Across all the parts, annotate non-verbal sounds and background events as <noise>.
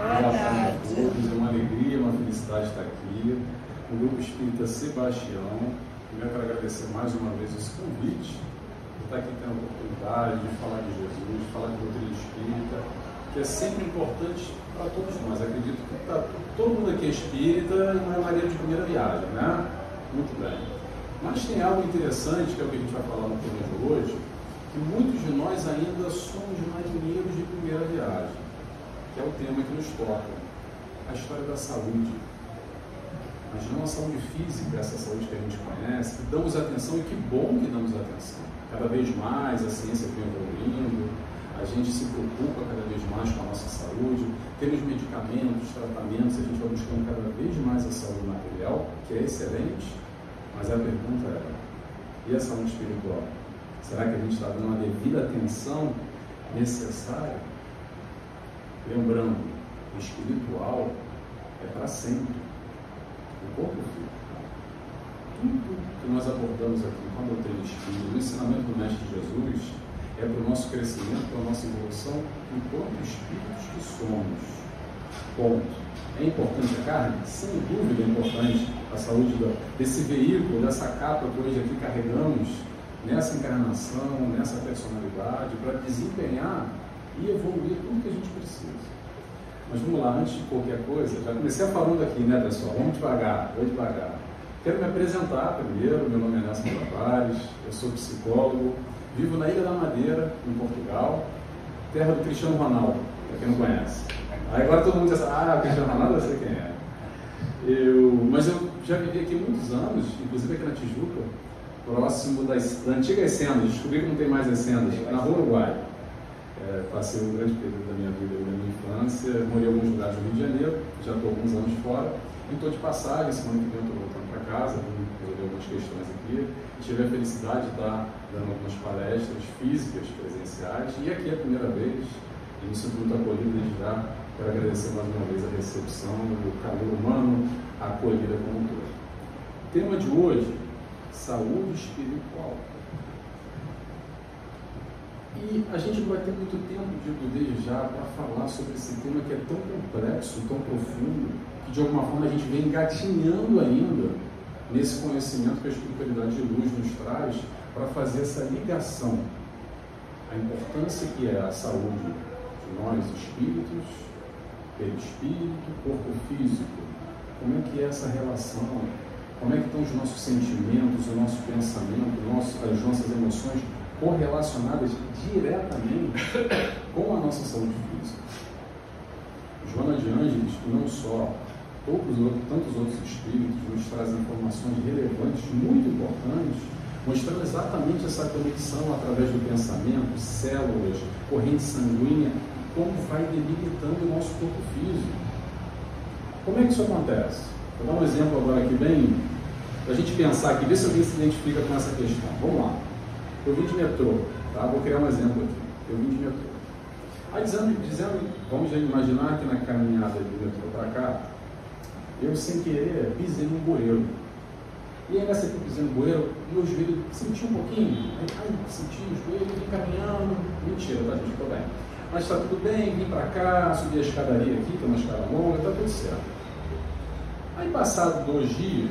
Boa todos, é uma alegria, uma felicidade estar aqui. O Grupo Espírita Sebastião. Eu quero agradecer mais uma vez esse convite, por estar aqui tendo a oportunidade de falar de Jesus, de falar de doutrina espírita, que é sempre importante para todos nós. Acredito que tá, todo mundo aqui é espírita não é maneira de primeira viagem, né? Muito bem. Mas tem algo interessante, que é o que a gente vai falar no tema de hoje, que muitos de nós ainda somos marinheiros de primeira viagem, que é o tema que nos toca, a história da saúde. Mas não a saúde física, essa saúde que a gente conhece, que damos atenção e que bom que damos atenção. Cada vez mais a ciência vem evoluindo, a gente se preocupa cada vez mais com a nossa saúde, temos medicamentos, tratamentos, a gente vai buscando cada vez mais a saúde material, que é excelente, mas a pergunta é: e a saúde espiritual? Será que a gente está dando a devida atenção necessária? Lembrando, o espiritual é para sempre. O corpo fica. Tudo que nós abordamos aqui com a doutrina espírita, o ensinamento do Mestre Jesus, é para o nosso crescimento, para a nossa evolução, enquanto espíritos que somos. Ponto. É importante a carne? Sem dúvida é importante a saúde desse veículo, dessa capa que hoje aqui carregamos nessa encarnação, nessa personalidade, para desempenhar e evoluir tudo que a gente precisa. Mas vamos lá, antes de qualquer coisa, já comecei falando aqui, né, pessoal? Vamos devagar, vou devagar. Quero me apresentar primeiro, meu nome é Nelson Tavares, eu sou psicólogo, vivo na Ilha da Madeira, em Portugal, terra do Cristiano Ronaldo, para quem não conhece. Aí agora todo mundo diz, ah, Cristiano Ronaldo eu sei quem é. Eu, mas eu já vivi aqui muitos anos, inclusive aqui na Tijuca, próximo das, das antigas sendas, descobri que não tem mais as sendas, na Rua Uruguai. É, passei um grande período da minha vida, da minha infância, morei em alguns lugares do Rio de Janeiro, já estou alguns anos fora, e estou de passagem, semana que vem estou voltando para casa, resolver algumas questões aqui. Tive a felicidade de estar dando algumas palestras físicas, presenciais, e aqui é a primeira vez, e me sinto muito acolhido desde já, quero agradecer mais uma vez a recepção, o calor humano, a acolhida como um todo. Tema de hoje saúde espiritual. E a gente não vai ter muito tempo, digo desde já, para falar sobre esse tema que é tão complexo, tão profundo, que de alguma forma a gente vem engatinhando ainda nesse conhecimento que a espiritualidade de luz nos traz para fazer essa ligação. A importância que é a saúde de nós, espíritos, perispírito, corpo físico. Como é que é essa relação como é que estão os nossos sentimentos, o nosso pensamento, as nossas emoções correlacionadas diretamente com a nossa saúde física? Joana de Ângeles, não só, todos, tantos outros espíritos, nos trazem informações relevantes, muito importantes, mostrando exatamente essa conexão através do pensamento, células, corrente sanguínea, como vai delimitando o nosso corpo físico. Como é que isso acontece? Vou dar um exemplo agora aqui bem, para a gente pensar aqui, ver se alguém se identifica com essa questão. Vamos lá. Eu vim de metrô, tá? Vou criar um exemplo aqui. Eu vim de metrô. Aí dizendo, dizendo vamos imaginar que na caminhada do metrô para cá, eu sem querer pisei num bueiro. E aí nessa que eu pisei no bueiro, meu joelho senti um pouquinho, aí, ai, senti o joelho, vim caminhando, mentira, tá gente, ficou bem. Mas está tudo bem, vim para cá, subi a escadaria aqui, que é uma escada longa, está tudo certo. Aí, passado dois dias,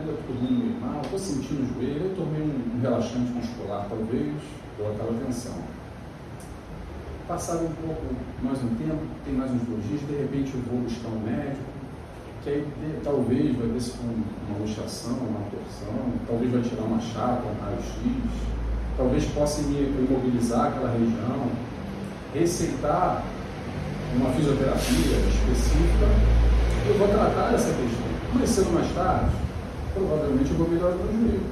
ainda estou dormindo mal, estou sentindo o joelho, eu tomei um, relaxante muscular, talvez, ou aquela tensão. Passado um pouco, mais um tempo, tem mais uns dois dias, de repente eu vou buscar um médico, que aí talvez vai ver se foi uma luxação, uma torção, talvez vai tirar uma chapa, um raio-x, talvez possa me imobilizar aquela região, receitar uma fisioterapia específica eu vou tratar essa questão. Mas mais tarde, provavelmente eu vou melhorar o joelho.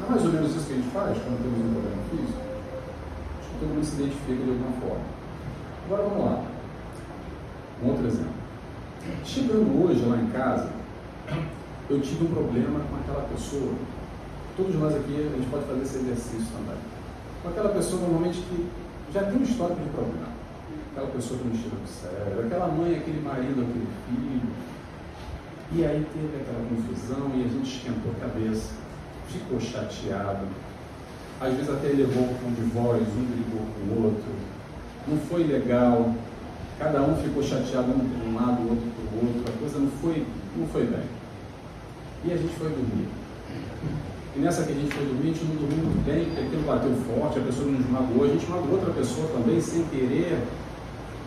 É mais ou menos isso que a gente faz quando temos um problema físico. Acho que todo mundo se identifica de alguma forma. Agora vamos lá. Um outro exemplo. Chegando hoje lá em casa, eu tive um problema com aquela pessoa. Todos nós aqui, a gente pode fazer esse exercício também. Com aquela pessoa normalmente que já tem um histórico de problema aquela pessoa que não tira do cérebro, aquela mãe, aquele marido, aquele filho. E aí teve aquela confusão e a gente esquentou a cabeça, ficou chateado, às vezes até levou um de voz, um brigou com o outro, não foi legal. Cada um ficou chateado um por um lado, o outro por outro, a coisa não foi, não foi bem. E a gente foi dormir. E nessa que a gente foi dormir, a gente não dormiu muito bem, porque aquilo bateu forte, a pessoa nos magoou, a gente magoou outra pessoa também sem querer.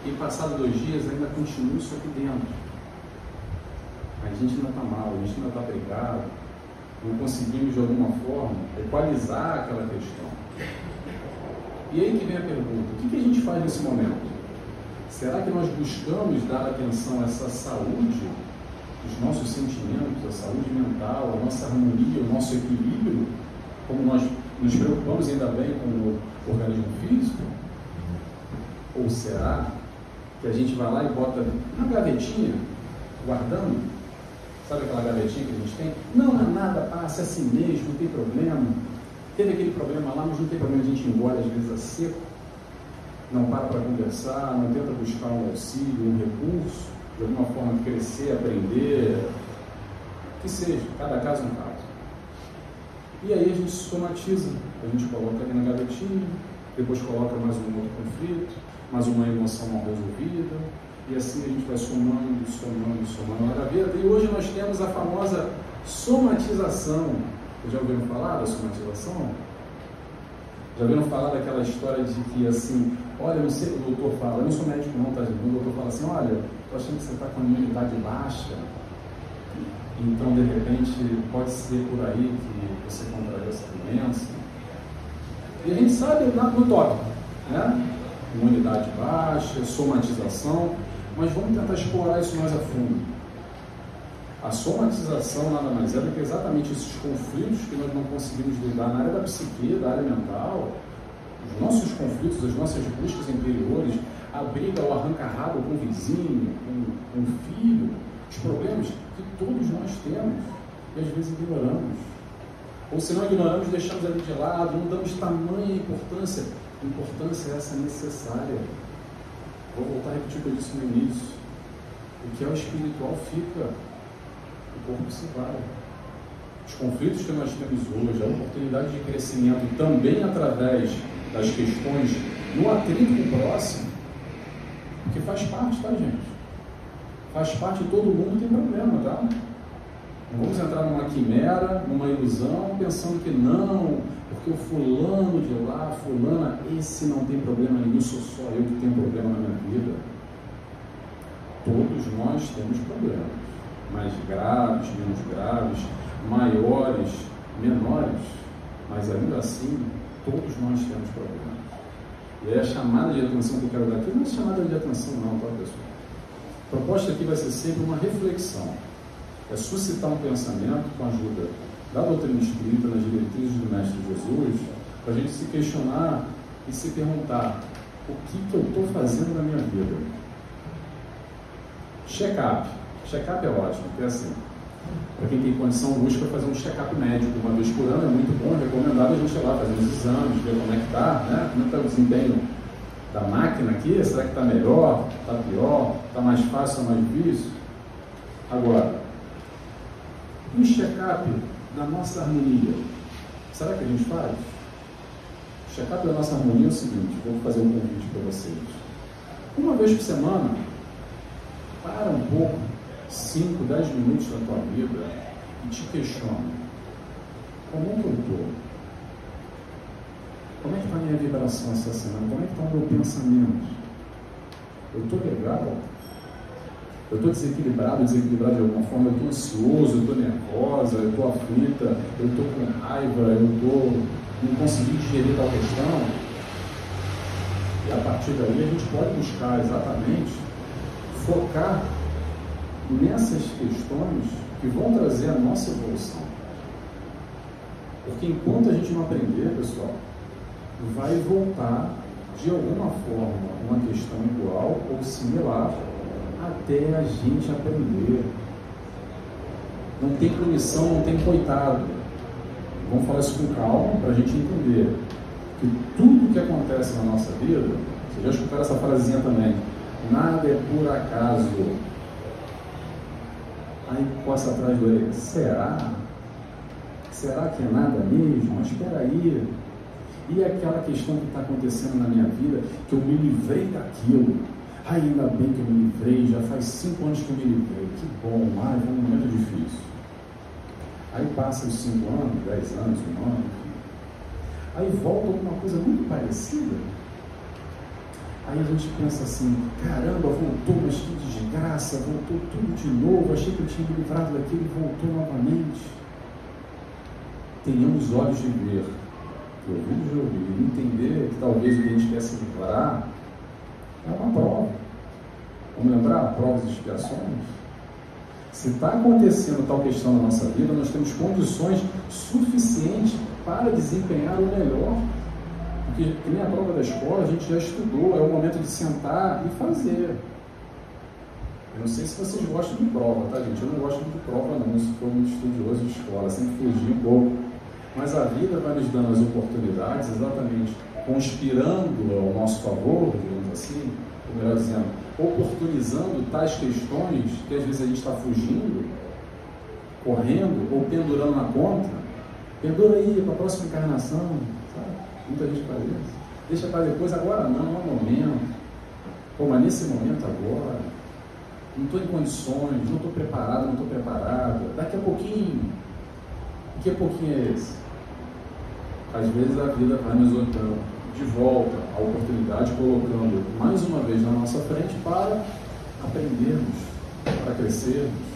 E passado dois dias ainda continua isso aqui dentro. A gente ainda está mal, a gente ainda está brigado, não conseguimos de alguma forma equalizar aquela questão. E aí que vem a pergunta: o que, a gente faz nesse momento? Será que nós buscamos dar atenção a essa saúde, os nossos sentimentos, a saúde mental, a nossa harmonia, o nosso equilíbrio, como nós nos preocupamos ainda bem com o organismo físico? Ou será que a gente vai lá e bota na gavetinha, guardando? Sabe aquela gavetinha que a gente tem? Não, não nada, passa, é assim mesmo, não tem problema. Teve aquele problema lá, mas não tem problema, a gente engole às vezes a seco, não para para conversar, não tenta buscar um auxílio, um recurso, de alguma forma crescer, aprender, que seja, cada caso é um caso. E aí a gente somatiza, a gente coloca ali na gavetinha, depois coloca mais um outro conflito, mais uma emoção mal resolvida, e assim a gente vai somando, somando, somando na vida. E hoje nós temos a famosa somatização já ouviram falar da somatização? Já ouviram falar daquela história de que assim, olha, não sei, o doutor fala, eu não sou médico não, tá gente? O doutor fala assim, olha, tô achando que você está com a imunidade baixa, então de repente pode ser por aí que você contraiu essa doença. E a gente sabe no tópico, né? Imunidade baixa, somatização, mas vamos tentar explorar isso mais a fundo. A somatização nada mais é do que exatamente esses conflitos que nós não conseguimos lidar na área da psique, da área mental, os nossos conflitos, as nossas buscas interiores, a briga, o arranca-rabo com o vizinho, com, com o filho, os problemas que todos nós temos e às vezes ignoramos. Ou se não ignoramos, deixamos ali de lado, não damos tamanha importância. Importância essa necessária. Vou voltar a repetir o que eu disse no início. O que é o espiritual fica o corpo se vai. Os conflitos que nós temos hoje, a oportunidade de crescimento também através das questões no atrito com o próximo, que faz parte, tá, gente? Faz parte, todo mundo tem problema, tá? Não vamos entrar numa quimera, numa ilusão, pensando que não, porque o fulano de lá, fulana, esse não tem problema nenhum, sou só eu que tenho problema na minha vida. Todos nós temos problemas mais graves, menos graves, maiores, menores, mas ainda assim todos nós temos problemas. E aí a chamada de atenção que eu quero dar aqui não é chamada de atenção não, tá pessoal? A proposta aqui vai ser sempre uma reflexão. É suscitar um pensamento com a ajuda da doutrina espírita, nas diretrizes do Mestre Jesus, para a gente se questionar e se perguntar o que, que eu estou fazendo na minha vida. Check-up. Check-up é ótimo, porque assim, para quem tem condição, busca fazer um check-up médico uma vez por ano, é muito bom, é recomendado a gente ir lá fazer uns exames, ver como é que está, né? como é está o desempenho da máquina aqui, será que está melhor, está pior, está mais fácil ou mais difícil? Agora, um check-up da nossa harmonia, será que a gente faz? O check-up da nossa harmonia é o seguinte, vou fazer um convite para vocês. Uma vez por semana, para um pouco 5, 10 minutos da tua vida e te questiona: como é que eu estou? Como é que está a minha vibração essa semana? Como é que está o meu pensamento? Eu estou legal? Eu estou desequilibrado, desequilibrado de alguma forma? Eu estou ansioso, eu estou nervosa, eu estou aflita, eu estou com raiva, eu estou não conseguindo digerir tal questão? E a partir daí a gente pode buscar exatamente focar nessas questões que vão trazer a nossa evolução. Porque enquanto a gente não aprender, pessoal, vai voltar de alguma forma uma questão igual ou similar até a gente aprender. Não tem punição, não tem coitado. Vamos falar isso com calma para a gente entender que tudo que acontece na nossa vida, vocês já escutaram essa frasezinha também, nada é por acaso. Aí coça atrás do orelha. Será? Será que é nada mesmo? Mas espera aí. E aquela questão que está acontecendo na minha vida, que eu me livrei daquilo. Ai, ainda bem que eu me livrei, já faz cinco anos que eu me livrei. Que bom, ai, foi um momento difícil. Aí passa os cinco anos, dez anos, um ano. Aí volta alguma coisa muito parecida. Aí a gente pensa assim, caramba, voltou, mas que desgraça, voltou tudo de novo, achei que eu tinha me livrado daquilo e voltou novamente. Tenhamos olhos de ver, ouvidos de ouvir, entender que talvez o que a gente quer se livrar é uma prova. Vamos lembrar? Provas e expiações. Se está acontecendo tal questão na nossa vida, nós temos condições suficientes para desempenhar o melhor. Porque, que nem a prova da escola, a gente já estudou, é o momento de sentar e fazer. Eu não sei se vocês gostam de prova, tá, gente? Eu não gosto de prova, não. Eu sou muito estudioso de escola, sempre fugi um pouco. Mas a vida vai nos dando as oportunidades, exatamente conspirando ao nosso favor, assim, ou melhor dizendo, oportunizando tais questões que às vezes a gente está fugindo, correndo ou pendurando na conta. Pendura aí para a próxima encarnação, sabe? Muita gente faz isso. Deixa para depois, agora não, é o momento. Pô, mas nesse momento agora, não estou em condições, não estou preparado, não estou preparada. Daqui a pouquinho. Que pouquinho é esse? Às vezes a vida vai nos olhando de volta a oportunidade, colocando mais uma vez na nossa frente para aprendermos, para crescermos.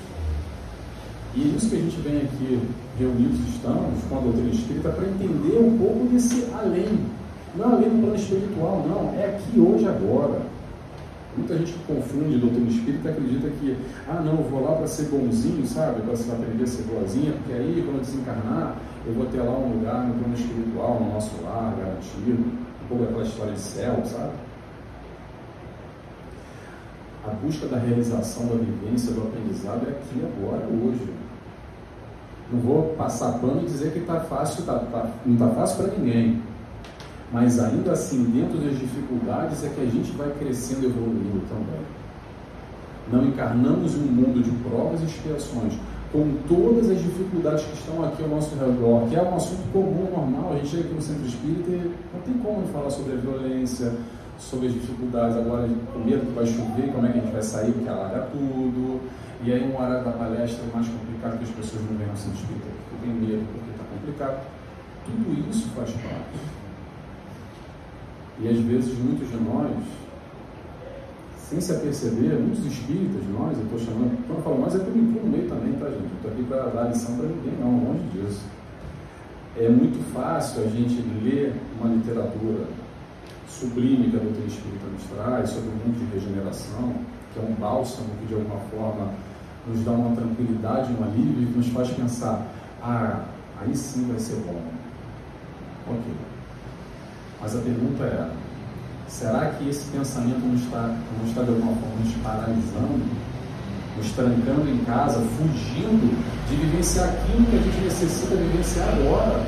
E é isso que a gente vem aqui reunidos estamos com a doutrina espírita para entender um pouco desse além. Não além do plano espiritual, não. É aqui, hoje, agora. Muita gente confunde doutrina espírita acredita que, ah, não, eu vou lá para ser bonzinho, sabe? Para aprender a ser boazinha, porque aí, quando eu desencarnar, eu vou ter lá um lugar no plano espiritual, no nosso lar, garantido pouco aquela história de céu, sabe? A busca da realização da vivência, do aprendizado é aqui, agora, hoje. Não vou passar pano e dizer que está fácil, tá, tá, não está fácil para ninguém. Mas ainda assim, dentro das dificuldades, é que a gente vai crescendo e evoluindo também. Não encarnamos um mundo de provas e expiações com todas as dificuldades que estão aqui ao nosso redor, que é um assunto comum, normal. A gente chega aqui no centro espírita e não tem como falar sobre a violência, sobre as dificuldades. Agora, o medo que vai chover, como é que a gente vai sair, porque alaga tudo. E aí, um horário da palestra é mais complicado que as pessoas não vêm ao centro espírita porque tem medo, porque está complicado. Tudo isso faz parte. E às vezes, muitos de nós sem se aperceber, muitos espíritas, nós, eu estou chamando, quando eu falo nós, é que eu me incluo também, tá, gente? Não estou aqui para dar lição para ninguém, não, longe disso. É muito fácil a gente ler uma literatura sublime que a doutrina espírita nos traz sobre o mundo de regeneração, que é um bálsamo que de alguma forma nos dá uma tranquilidade, um alívio e nos faz pensar, ah, aí sim vai ser bom. Ok. Mas a pergunta é, Será que esse pensamento não está, não está de alguma forma nos paralisando, nos trancando em casa, fugindo de vivenciar aquilo que a gente necessita vivenciar agora?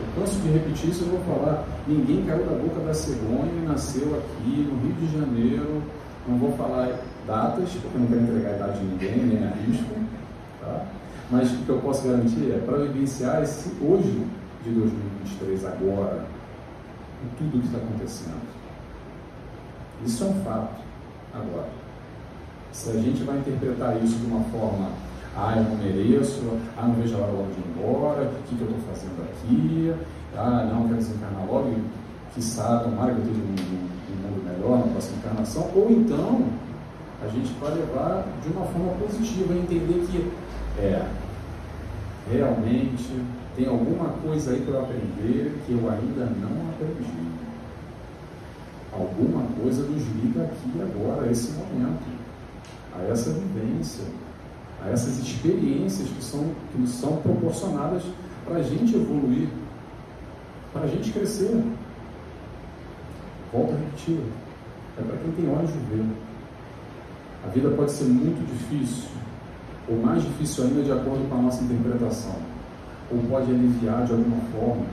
Eu canso de repetir isso, eu vou falar. Ninguém caiu da boca da cegonha e nasceu aqui no Rio de Janeiro. Não vou falar datas, porque não quero entregar a idade de ninguém, nem a risco. Tá? Mas o que eu posso garantir é para vivenciar esse hoje de 2023, agora, tudo que está acontecendo. Isso é um fato. Agora, se a gente vai interpretar isso de uma forma, ah, eu não mereço, ah, não vejo a hora logo de ir embora, o que, que eu estou fazendo aqui, ah, não, quero desencarnar logo, e que sabe, tomara que eu um, um mundo melhor na próxima encarnação, ou então a gente vai levar de uma forma positiva, entender que é, realmente tem alguma coisa aí para aprender que eu ainda não aprendi. Alguma coisa nos liga aqui agora, a esse momento, a essa vivência, a essas experiências que são, que nos são proporcionadas para a gente evoluir, para a gente crescer. Volto a repetir, é para quem tem olhos de ver. A vida pode ser muito difícil, ou mais difícil ainda de acordo com a nossa interpretação ou pode aliviar de alguma forma.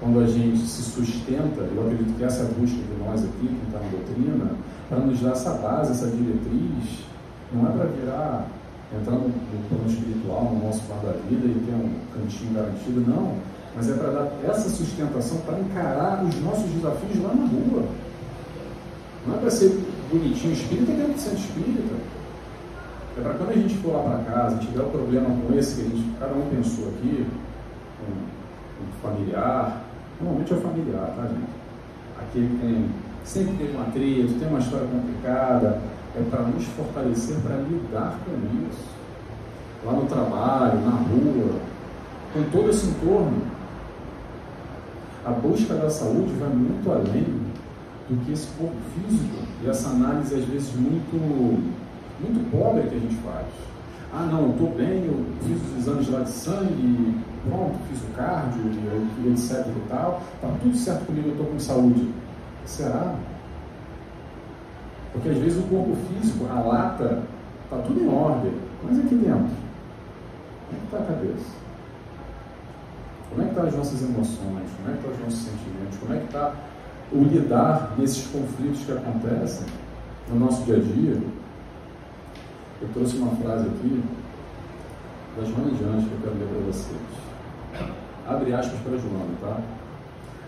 Quando a gente se sustenta, eu acredito que essa busca de nós aqui, que está na doutrina, para nos dar essa base, essa diretriz, não é para virar, entrar no, no plano espiritual, no nosso plano da vida e ter um cantinho garantido, não. Mas é para dar essa sustentação para encarar os nossos desafios lá na rua. Não é para ser bonitinho espírita dentro do centro espírita. É para quando a gente for lá para casa, tiver um problema com esse que a gente, cada um pensou aqui, um, um familiar, normalmente é o familiar, tá gente? Aquele que tem, sempre tem um atrito, tem uma história complicada, é para nos fortalecer para lidar com isso. Lá no trabalho, na rua, com todo esse entorno. A busca da saúde vai muito além do que esse corpo físico e essa análise, às vezes, muito, muito pobre que a gente faz. Ah, não, estou bem, eu fiz os exames lá de sangue, pronto, fiz o cardio, etc e tal, está tudo certo comigo, eu estou com saúde. Será? Porque às vezes o corpo físico, a lata, está tudo em ordem, mas aqui dentro, como é que está a cabeça? Como é que estão tá as nossas emoções? Como é que estão tá os nossos sentimentos? Como é que está o lidar nesses conflitos que acontecem no nosso dia a dia? Eu trouxe uma frase aqui da Joana Diante que eu quero ler para vocês. Abre aspas para Joana, tá?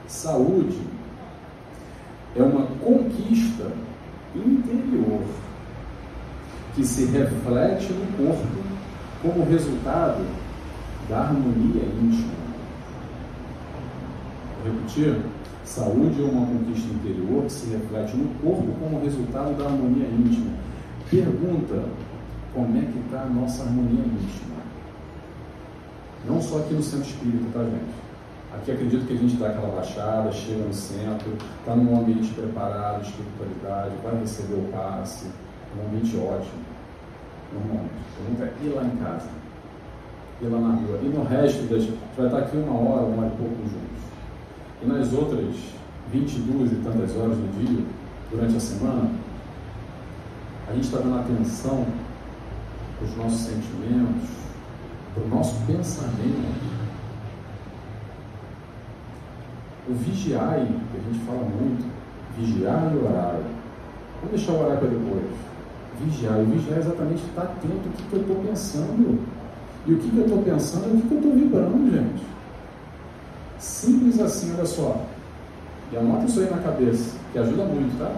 Saúde é uma conquista interior que se reflete no corpo como resultado da harmonia íntima. Vou repetir? Saúde é uma conquista interior que se reflete no corpo como resultado da harmonia íntima. Pergunta: como é que está a nossa harmonia íntima? Não só aqui no centro espírita, tá, gente? Aqui acredito que a gente dá aquela baixada, chega no centro, está num ambiente preparado, espiritualidade, vai receber o passe, um ambiente ótimo. Normalmente. A ir lá em casa, ir lá na rua. E no resto, das, vai estar aqui uma hora, uma hora e pouco juntos. E nas outras 22 e tantas horas do dia, durante a semana, a gente está dando atenção para os nossos sentimentos, para o nosso pensamento O vigiai, que a gente fala muito, vigiar e orar. Vamos deixar o orar para depois. Vigiar. O vigiar é exatamente estar atento ao que, que eu estou pensando. E o que, que eu estou pensando é o que, que eu estou vibrando, gente. Simples assim, olha só. E anota isso aí na cabeça, que ajuda muito, tá?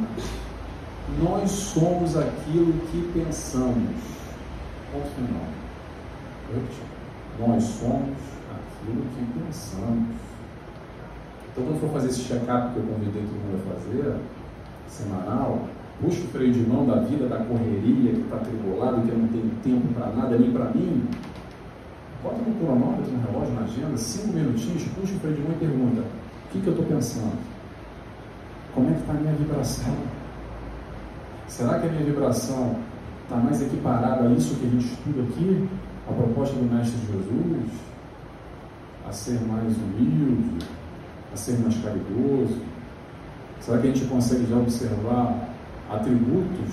Nós somos aquilo que pensamos. Ponto final. Nós somos aquilo que pensamos. Então, quando for fazer esse check-up que eu convidei todo mundo a fazer, semanal, puxa o freio de mão da vida, da correria, que está tribulado, que eu não tenho tempo para nada, nem para mim. Bota no cronômetro, no relógio, na agenda, cinco minutinhos, puxa o freio de mão e pergunta: o que, que eu estou pensando? Como é que está a minha vibração? Será que a minha vibração está mais equiparada a isso que a gente estuda aqui? A proposta do Mestre Jesus? A ser mais humilde? a ser mais caridoso? Será que a gente consegue já observar atributos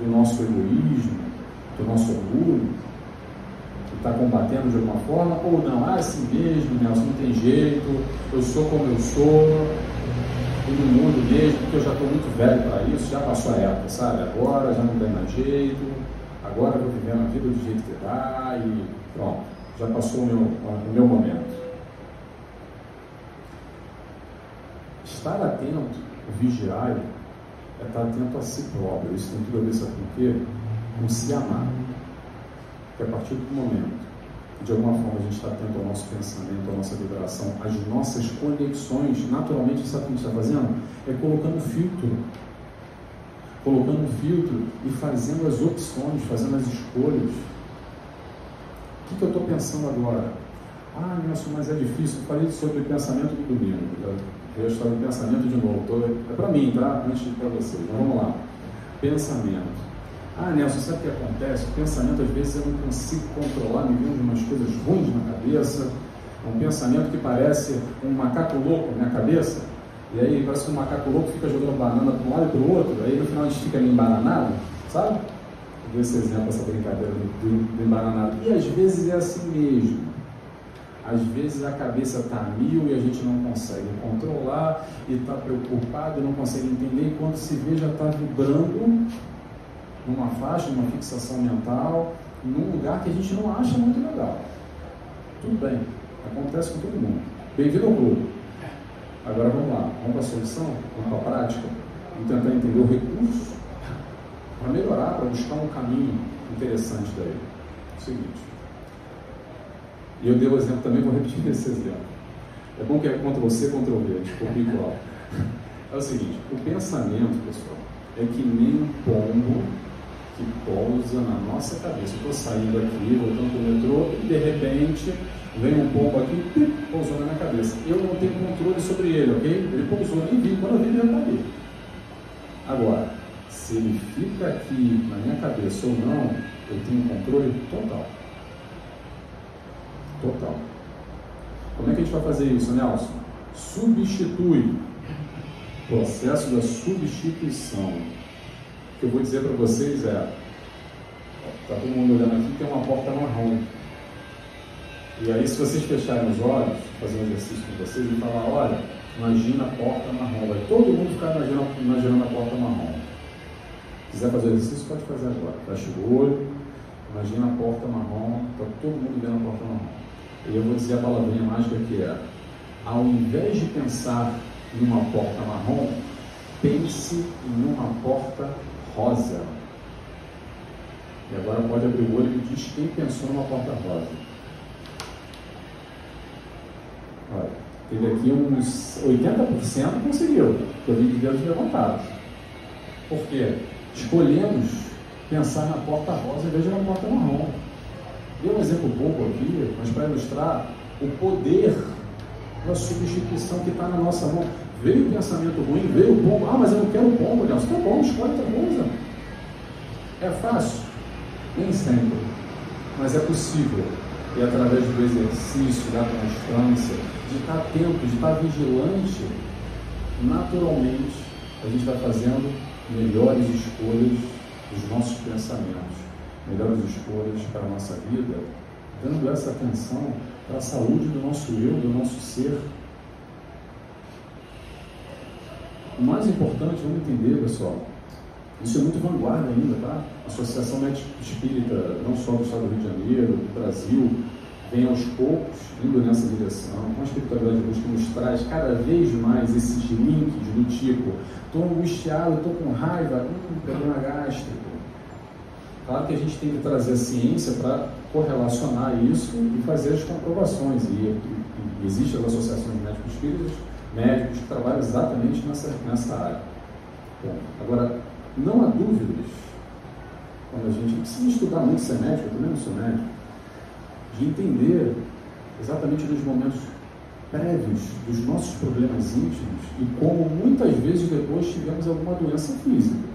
do nosso egoísmo, do nosso orgulho, que está combatendo de alguma forma? Ou não? Ah, é assim mesmo, Nelson, não tem jeito, eu sou como eu sou, no mundo mesmo, porque eu já estou muito velho para isso, já passou a época, sabe? Agora já não tem mais jeito, agora eu vou vivendo a vida do jeito que dá e pronto, já passou o meu, o meu momento. Estar atento, o vigiar, é estar atento a si próprio. Isso tem tudo a ver, sabe por quê? Com se amar. Porque a partir do momento de alguma forma, a gente está atento ao nosso pensamento, à nossa vibração, às nossas conexões, naturalmente, sabe o que a gente está fazendo? É colocando filtro. Colocando filtro e fazendo as opções, fazendo as escolhas. O que, que eu estou pensando agora? Ah, Nelson, mas é difícil. Eu falei sobre pensamento do domingo. Eu estou em pensamento de novo. É para mim, tá? Antes para vocês. Então vamos lá. Pensamento. Ah, Nelson, sabe o que acontece? O pensamento, às vezes, eu não consigo controlar, me vem umas coisas ruins na cabeça. Um pensamento que parece um macaco louco na cabeça. E aí parece que um macaco louco fica jogando banana para um lado e para o outro. Aí no final a gente fica meio embananado, sabe? Vou esse exemplo, essa brincadeira do, do embananado. E às vezes é assim mesmo. Às vezes a cabeça está mil e a gente não consegue controlar e está preocupado não consegue entender. E quando se vê, já está vibrando numa faixa, numa fixação mental, num lugar que a gente não acha muito legal. Tudo bem, acontece com todo mundo. Bem-vindo ao clube. Agora vamos lá, vamos para a solução? Vamos para a prática? e tentar entender o recurso para melhorar, para buscar um caminho interessante daí. O seguinte. E eu dei o exemplo também, vou repetir esse exemplo. É bom que é contra você, contra o V, tipo, igual. <laughs> É o seguinte, o pensamento, pessoal, é que nem um pombo que pousa na nossa cabeça. Estou saindo aqui, voltando para o metrô, e de repente vem um pombo aqui e pousou na minha cabeça. Eu não tenho controle sobre ele, ok? Ele pousou, nem vi, quando eu vi, ele já está ali. Agora, se ele fica aqui na minha cabeça ou não, eu tenho controle total. Total. Como é que a gente vai fazer isso, Nelson? Substitui. Processo da substituição. Que eu vou dizer para vocês é: está todo mundo olhando aqui, tem uma porta marrom. E aí, se vocês fecharem os olhos, fazer um exercício com vocês e falar: olha, imagina a porta marrom. Vai todo mundo ficar imaginando, imaginando a porta marrom. Se quiser fazer o exercício, pode fazer agora. Fecha o olho, imagina a porta marrom, está todo mundo vendo a porta marrom. E eu vou dizer a palavrinha mágica que é: ao invés de pensar em uma porta marrom, pense em uma porta rosa. E agora pode abrir o olho e diz quem pensou numa porta rosa. Olha, teve aqui uns 80% conseguiu, que eu vi de dedos levantados. Por quê? Escolhemos pensar na porta rosa em vez de na porta marrom. Dei um exemplo pouco aqui, mas para ilustrar o poder da substituição que está na nossa mão. Veio o pensamento ruim, veio o pombo. Ah, mas eu não quero pombo, Nelson. Tá bom, escolhe outra coisa. É fácil? Nem sempre. Mas é possível. E através do exercício, da constância, de estar atento, de estar vigilante, naturalmente a gente vai fazendo melhores escolhas dos nossos pensamentos, melhores escolhas para a nossa vida, dando essa atenção para a saúde do nosso eu, do nosso ser. O mais importante, vamos entender, pessoal, isso é muito vanguarda ainda, tá? A Associação Médica Espírita, não só do Estado do Rio de Janeiro, do Brasil, vem aos poucos indo nessa direção, com a espiritualidade que nos traz cada vez mais esses links do tipo, estou angustiado, estou com raiva, hum, problema gástrico. Claro que a gente tem que trazer a ciência para correlacionar isso e fazer as comprovações. E, e, e existem as associações de médicos espíritas, médicos que trabalham exatamente nessa, nessa área. Bom, agora, não há dúvidas, quando a gente precisa estudar muito ser médico, eu também não sou médico, de entender exatamente nos momentos prévios dos nossos problemas íntimos e como muitas vezes depois tivemos alguma doença física.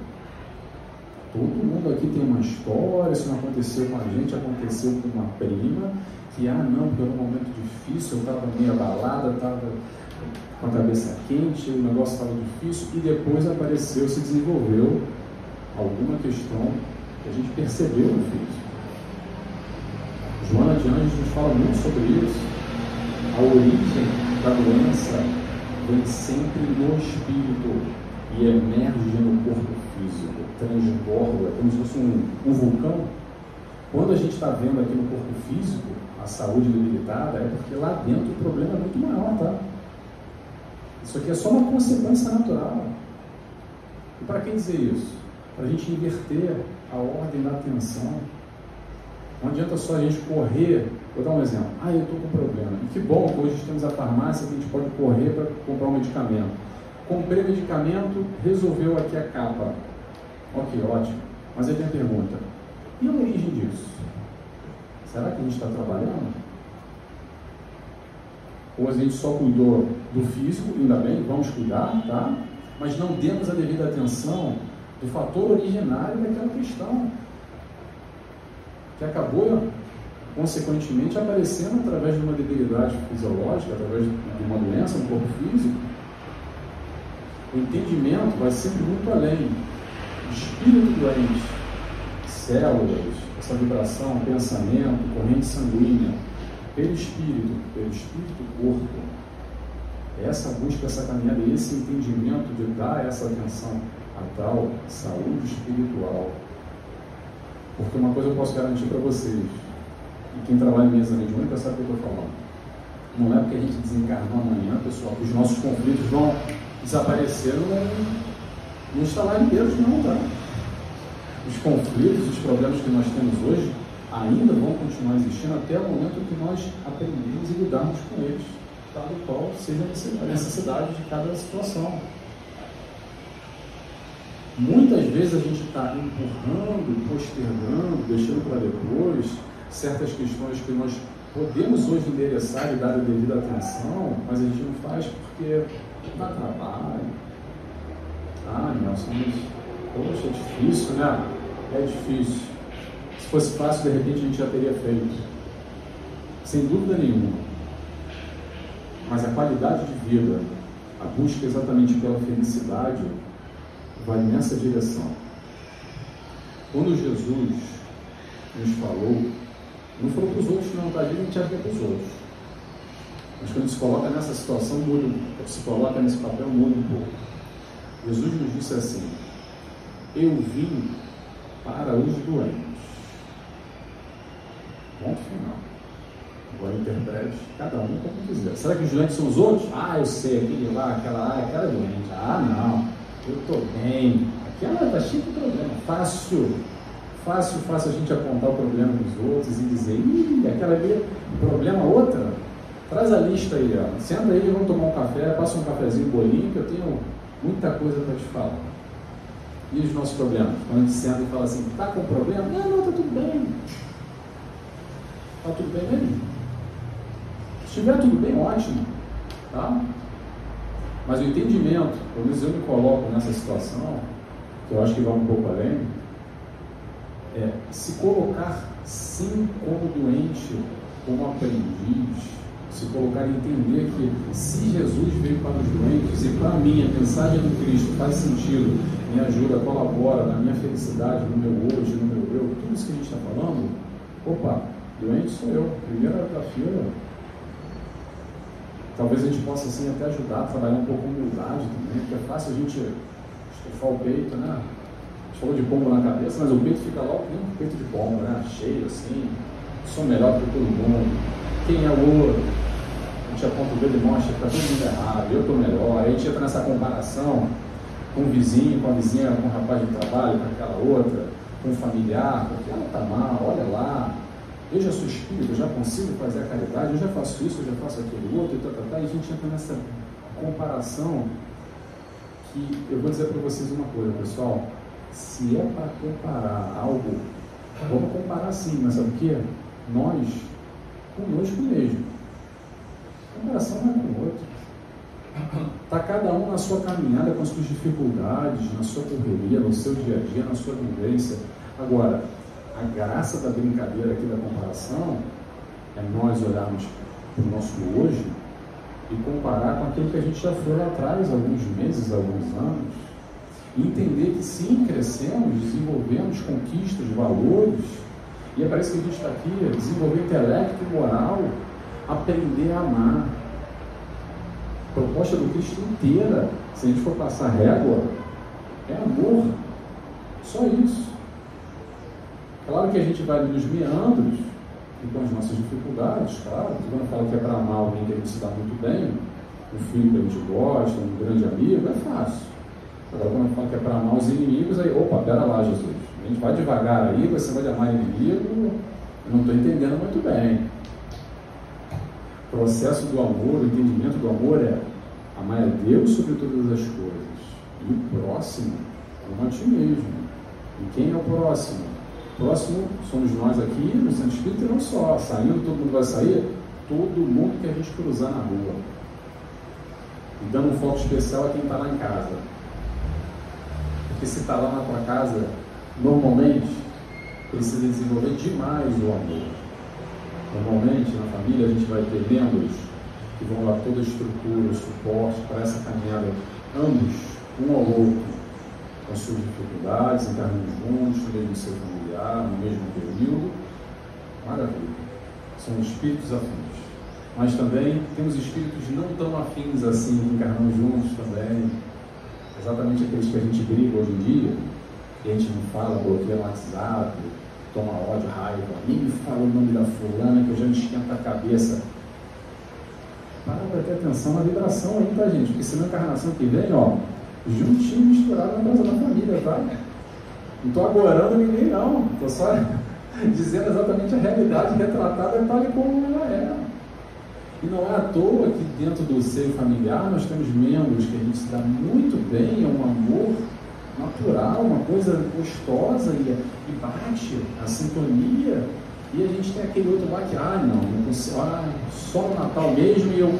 Todo mundo aqui tem uma história, se não aconteceu com a gente, aconteceu com uma prima, que, ah, não, porque era um momento difícil, eu estava meio abalada, estava com a cabeça quente, o negócio estava difícil, e depois apareceu, se desenvolveu alguma questão que a gente percebeu no físico. Joana de Anjos nos fala muito sobre isso. A origem da doença vem sempre no espírito e emerge no corpo físico, transborda, como se fosse um, um vulcão. Quando a gente está vendo aqui no corpo físico a saúde debilitada, é porque lá dentro o problema é muito maior, tá? Isso aqui é só uma consequência natural. E para que dizer isso? Para a gente inverter a ordem da atenção não adianta só a gente correr. Vou dar um exemplo. Ah, eu estou com problema. E que bom que hoje temos a farmácia que a gente pode correr para comprar um medicamento. Comprei o medicamento, resolveu aqui a capa. Ok, ótimo. Mas aí tem a pergunta: e a origem disso? Será que a gente está trabalhando? Ou a gente só cuidou do físico, ainda bem, vamos cuidar, tá? Mas não demos a devida atenção do fator originário daquela questão que acabou, consequentemente, aparecendo através de uma debilidade fisiológica, através de uma doença no corpo físico. O entendimento vai sempre muito além. Espírito doente, células, essa vibração, pensamento, corrente sanguínea, pelo espírito, pelo espírito corpo. Essa busca, essa caminhada, esse entendimento de dar essa atenção a tal saúde espiritual porque uma coisa eu posso garantir para vocês, e quem trabalha em mesa mediúnica sabe o que eu estou falando. Não é porque a gente desencarnou amanhã, pessoal, que os nossos conflitos vão desaparecer Não instalar em Deus, não, tá? Os conflitos, os problemas que nós temos hoje ainda vão continuar existindo até o momento que nós aprendemos e lidarmos com eles, tal qual seja a necessidade de cada situação. Muitas vezes a gente está empurrando, postergando, deixando para depois certas questões que nós podemos hoje endereçar e dar a devida atenção, mas a gente não faz porque dá trabalho. Ah, Nelson, mas, poxa, é difícil, né? É difícil. Se fosse fácil, de repente a gente já teria feito. Sem dúvida nenhuma. Mas a qualidade de vida, a busca exatamente pela felicidade, vai nessa direção. Quando Jesus nos falou, não falou para os outros, não, tá? A gente acha que é para os outros. Mas quando se coloca nessa situação, muda, se coloca nesse papel, muda um pouco. Jesus nos disse assim: Eu vim para os doentes. Ponto final. Agora interprete cada um como quiser. Será que os doentes são os outros? Ah, eu sei, aquele lá, aquela, ah, aquela é doente. Ah, não eu estou bem. Aquela está cheia de problema. Fácil, fácil, fácil a gente apontar o problema dos outros e dizer, ih, aquela ali, problema outra. Traz a lista aí, ó. Senta aí, vamos tomar um café, passa um cafezinho, bolinho, que eu tenho muita coisa para te falar. E os nossos problemas? Quando a gente senta e fala assim, tá com problema? Não, não, tá tudo bem. Tá tudo bem mesmo. Se estiver tudo bem, ótimo. Tá? Mas o entendimento, pelo menos eu me coloco nessa situação, que eu acho que vai um pouco além, é se colocar sim como doente, como aprendiz, se colocar e entender que se Jesus veio para os doentes e para mim a mensagem do Cristo faz sentido, me ajuda, colabora na minha felicidade, no meu hoje, no meu eu, tudo isso que a gente está falando, opa, doente sou eu, primeiro da fila, Talvez a gente possa assim até ajudar trabalhar um pouco com humildade também, porque é fácil a gente estufar o peito, né? A gente falou de pombo na cabeça, mas o peito fica logo nem um peito de pombo, né? Cheio assim, sou melhor que todo mundo, quem é o outro? A gente aponta o dedo e mostra que está todo mundo errado, eu estou melhor, aí a gente entra nessa comparação com o vizinho, com a vizinha, com o rapaz de trabalho, com aquela outra, com o familiar, porque ela está mal, olha lá, eu já sou espírito, eu já consigo fazer a caridade, eu já faço isso, eu já faço aquilo outro, e, tá, tá, tá, e a gente entra nessa comparação que eu vou dizer para vocês uma coisa, pessoal. Se é para comparar algo, vamos comparar sim, mas sabe o que? Nós, conosco mesmo. comparação não é com o outro. Está cada um na sua caminhada com as suas dificuldades, na sua correria, no seu dia a dia, na sua vivência. Agora, a graça da brincadeira aqui da comparação é nós olharmos para o nosso hoje e comparar com aquilo que a gente já foi lá atrás, alguns meses, alguns anos, e entender que sim, crescemos, desenvolvemos conquistas, valores, e é para isso que a gente está aqui, desenvolver intelecto e moral, aprender a amar. A proposta do Cristo inteira, se a gente for passar régua, é amor. Só isso. Claro que a gente vai nos meandros e com as nossas dificuldades, claro. Quando fala que é para amar alguém que a gente se dá muito bem, um filho que a gente gosta, um grande amigo, é fácil. Agora, quando fala que é para amar os inimigos, aí, opa, pera lá, Jesus. A gente vai devagar aí, você vai amar inimigo, eu não estou entendendo muito bem. O processo do amor, o entendimento do amor é amar a Deus sobre todas as coisas. E o próximo, como a ti mesmo. E quem é o próximo? Próximo somos nós aqui no Santo Espírito e não só. Saindo, todo mundo vai sair, todo mundo que a gente cruzar na rua. E dando um foco especial a quem está lá em casa. Porque se está lá na tua casa, normalmente precisa desenvolver demais o amor. Normalmente na família a gente vai ter membros que vão dar toda a estrutura, o suporte para essa caminhada, ambos, um ao outro, com suas dificuldades, encarnando juntos, no seu familiar, no mesmo período. Maravilha. São espíritos afins. Mas também temos espíritos não tão afins assim, encarnando juntos também. Exatamente aqueles que a gente briga hoje em dia, que a gente não fala, bloqueia no WhatsApp, toma ódio, raiva. Nem fala o nome da fulana que eu já me a cabeça. Para para ter atenção na vibração aí, tá, gente? Porque senão a encarnação que vem, ó, juntinho, misturado na casa da família, tá? Não estou agorando ninguém, não. Estou só <laughs> dizendo exatamente a realidade retratada tal e como ela é. E não é à toa que dentro do seio familiar nós temos membros que a gente se dá muito bem, é um amor natural, uma coisa gostosa e, e bate a sintonia. E a gente tem aquele outro lá que, ah, não, não consigo, ah, só no Natal mesmo e eu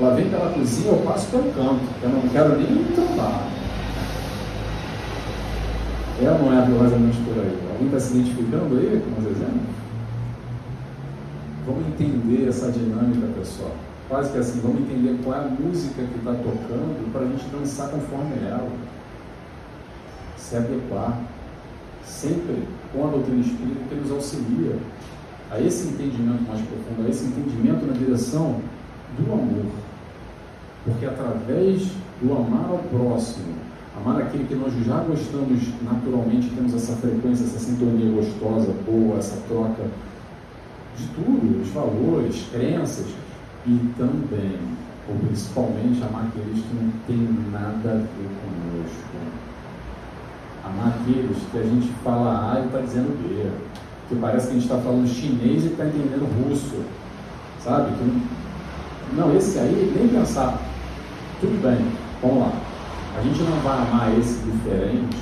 lá vem pela cozinha, eu passo pelo canto, eu não quero nem trombar. É ou não é amorosamente por aí? Alguém está se identificando aí com os exemplos? Vamos entender essa dinâmica, pessoal. Quase que assim, vamos entender qual é a música que está tocando para a gente dançar conforme ela. Se adequar. Sempre com a doutrina espírita que nos auxilia a esse entendimento mais profundo, a esse entendimento na direção do amor. Porque através do amar ao próximo, amar aquele que nós já gostamos naturalmente, temos essa frequência, essa sintonia gostosa, boa, essa troca de tudo, os valores, crenças, e também, ou principalmente, amar aqueles que não têm nada a ver conosco. Amar aqueles que a gente fala A e está dizendo B. Que parece que a gente está falando chinês e está entendendo russo. Sabe? Não, esse aí, nem pensar. Tudo bem, vamos lá. A gente não vai amar esse diferente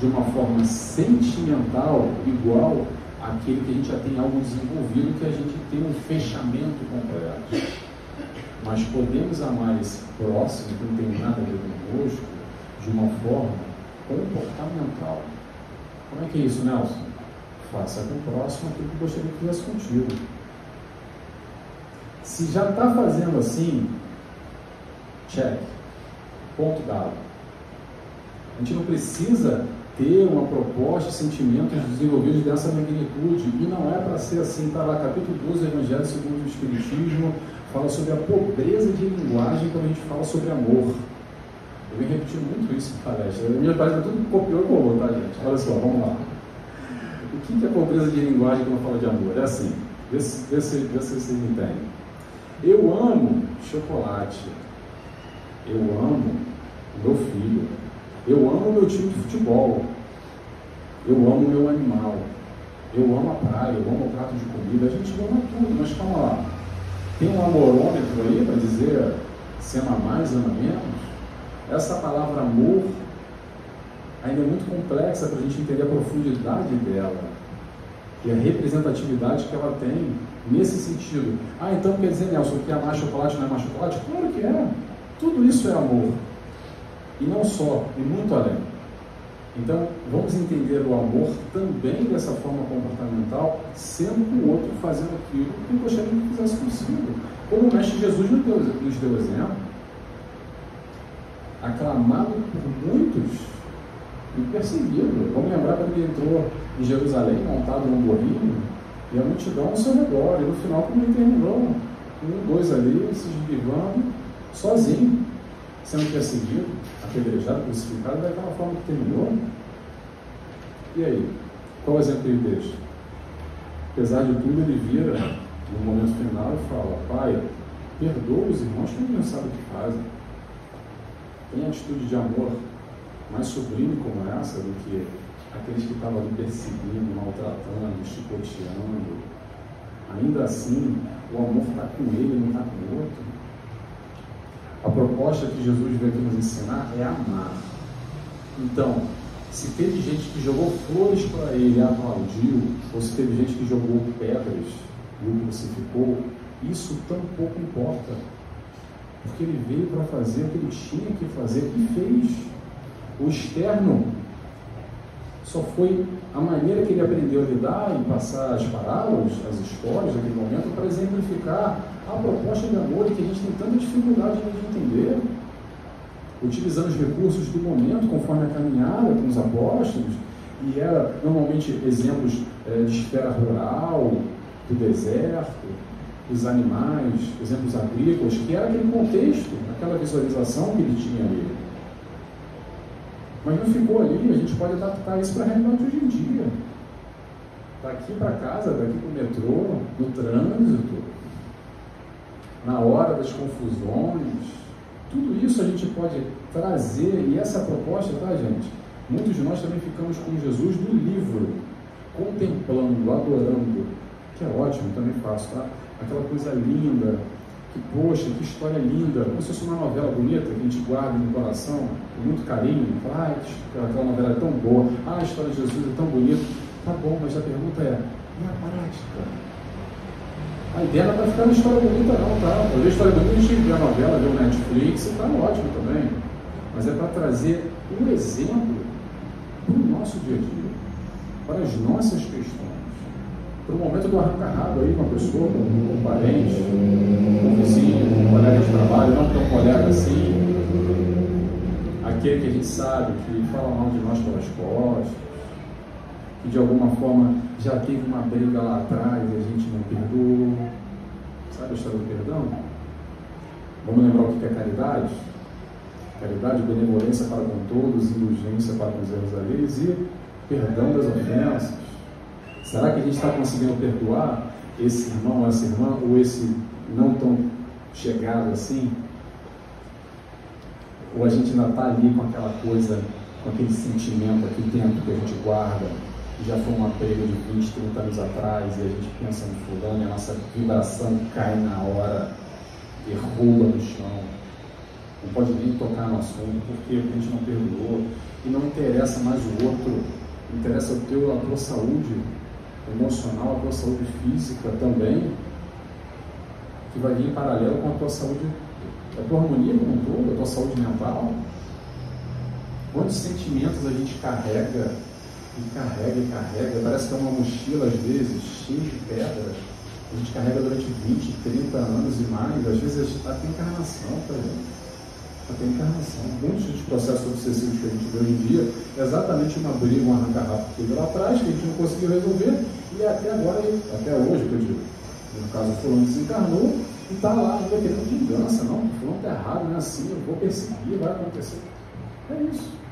de uma forma sentimental igual aquele que a gente já tem algo desenvolvido, que a gente tem um fechamento completo. Mas podemos amar esse próximo, que não tem nada a ver conosco, de uma forma comportamental. Como é que é isso, Nelson? Faça com o próximo aquilo que gostaria que fizesse contigo. Se já está fazendo assim, check. Ponto dado. A gente não precisa ter uma proposta e sentimentos desenvolvidos dessa magnitude. E não é para ser assim, está lá, capítulo 12 do Evangelho segundo o Espiritismo, fala sobre a pobreza de linguagem quando a gente fala sobre amor. Eu venho repetindo muito isso em palestra. Minha página tudo copiou e colou, tá, gente? Olha só, vamos lá. O que é pobreza de linguagem quando fala de amor? É assim, vê vê se, vê se vocês entendem. Eu amo chocolate. Eu amo meu filho eu amo meu time de futebol. Eu amo meu animal. Eu amo a praia, eu amo o prato de comida. A gente ama tudo, mas calma lá. Tem um amorômetro aí para dizer se ama mais, ama menos? Essa palavra amor ainda é muito complexa para a gente entender a profundidade dela e a representatividade que ela tem nesse sentido. Ah, então quer dizer, Nelson, que amar chocolate não é amar chocolate? Claro que é. Tudo isso é amor. E não só, e muito além. Então, vamos entender o amor também dessa forma comportamental, sendo o outro fazendo aquilo que gostaria que fizesse consigo. Como o Mestre Jesus nos deu, nos deu exemplo, aclamado por muitos e perseguido. Vamos lembrar quando ele entrou em Jerusalém, montado num burrinho, e a multidão ao seu redor, e no final, como ele terminou, um, dois ali, se desvivando, sozinho, sendo perseguido apedrejado, crucificado, daquela forma que terminou. E aí? Qual exemplo ele deixa? Apesar de tudo, ele vira no momento final e fala: Pai, perdoa os irmãos que não sabem o que fazem. Tem atitude de amor mais sublime como essa do que aqueles que estavam ali perseguindo, maltratando, chicoteando. Ainda assim, o amor está com ele, não está com o outro. A proposta que Jesus veio aqui nos ensinar é amar. Então, se teve gente que jogou flores para ele e aplaudiu, ou se teve gente que jogou pedras e o crucificou, isso tão pouco importa. Porque ele veio para fazer o que ele tinha que fazer e fez. O externo só foi a maneira que ele aprendeu a lidar e passar as parábolas, as histórias daquele momento, para exemplificar a proposta de amor que a gente tem tanta dificuldade de entender, utilizando os recursos do momento, conforme a caminhada com os apóstolos, e era normalmente exemplos é, de esfera rural, do deserto, dos animais, exemplos agrícolas, que era aquele contexto, aquela visualização que ele tinha ali. Mas não ficou ali, a gente pode adaptar isso para a realidade de hoje em dia. Daqui para casa, daqui para o metrô, no trânsito, na hora das confusões, Tudo isso a gente pode trazer, e essa proposta, tá, gente? Muitos de nós também ficamos com Jesus no livro, contemplando, adorando, que é ótimo, também faço, tá? Aquela coisa linda, que poxa, que história linda, como se fosse uma novela bonita que a gente guarda no coração, com muito carinho, fala, ah, aquela novela é tão boa, ah, a história de Jesus é tão bonita, tá bom, mas a pergunta é, e a prática? A ideia não é para ficar na história bonita não, tá? Ver história bonita, a gente vê a novela, vê o Netflix, está ótimo também. Mas é para trazer um exemplo para o nosso dia a dia, para as nossas questões. Para o momento do arranca-rabo aí com a pessoa, com um parente, com um vizinho, com um colega de trabalho, não tão colega assim, aquele que a gente sabe que fala mal de nós pelas costas, que de alguma forma já teve uma briga lá atrás e a gente não perdoou. Sabe a história do perdão? Vamos lembrar o que é caridade? Caridade, benevolência para com todos, indulgência para com os erros alheios e perdão das ofensas. Será que a gente está conseguindo perdoar esse irmão, essa irmã, ou esse não tão chegado assim? Ou a gente ainda está ali com aquela coisa, com aquele sentimento aqui dentro que a gente guarda, já foi uma briga de 20, 30 anos atrás, e a gente pensa no fulano e a nossa vibração cai na hora, derruba no chão. Não pode nem tocar no assunto, porque a gente não perdoou. E não interessa mais o outro, interessa o teu, a tua saúde emocional, a tua saúde física também, que vai vir em paralelo com a tua saúde, a tua harmonia como um todo, a tua saúde mental. Quantos sentimentos a gente carrega e carrega e carrega, parece que é uma mochila às vezes, cheia de pedras. A gente carrega durante 20, 30 anos e mais, às vezes até encarnação, tá gente? Até encarnação. Muitos processos obsessivos que a gente vê hoje em dia é exatamente uma briga, um arranca-rabo que teve lá atrás, que a gente não conseguiu resolver, e até agora, até hoje, que eu digo, no caso fulano desencarnou e está lá ainda querendo vingança, não, fulano está errado, não é assim, eu vou perseguir, vai acontecer. É isso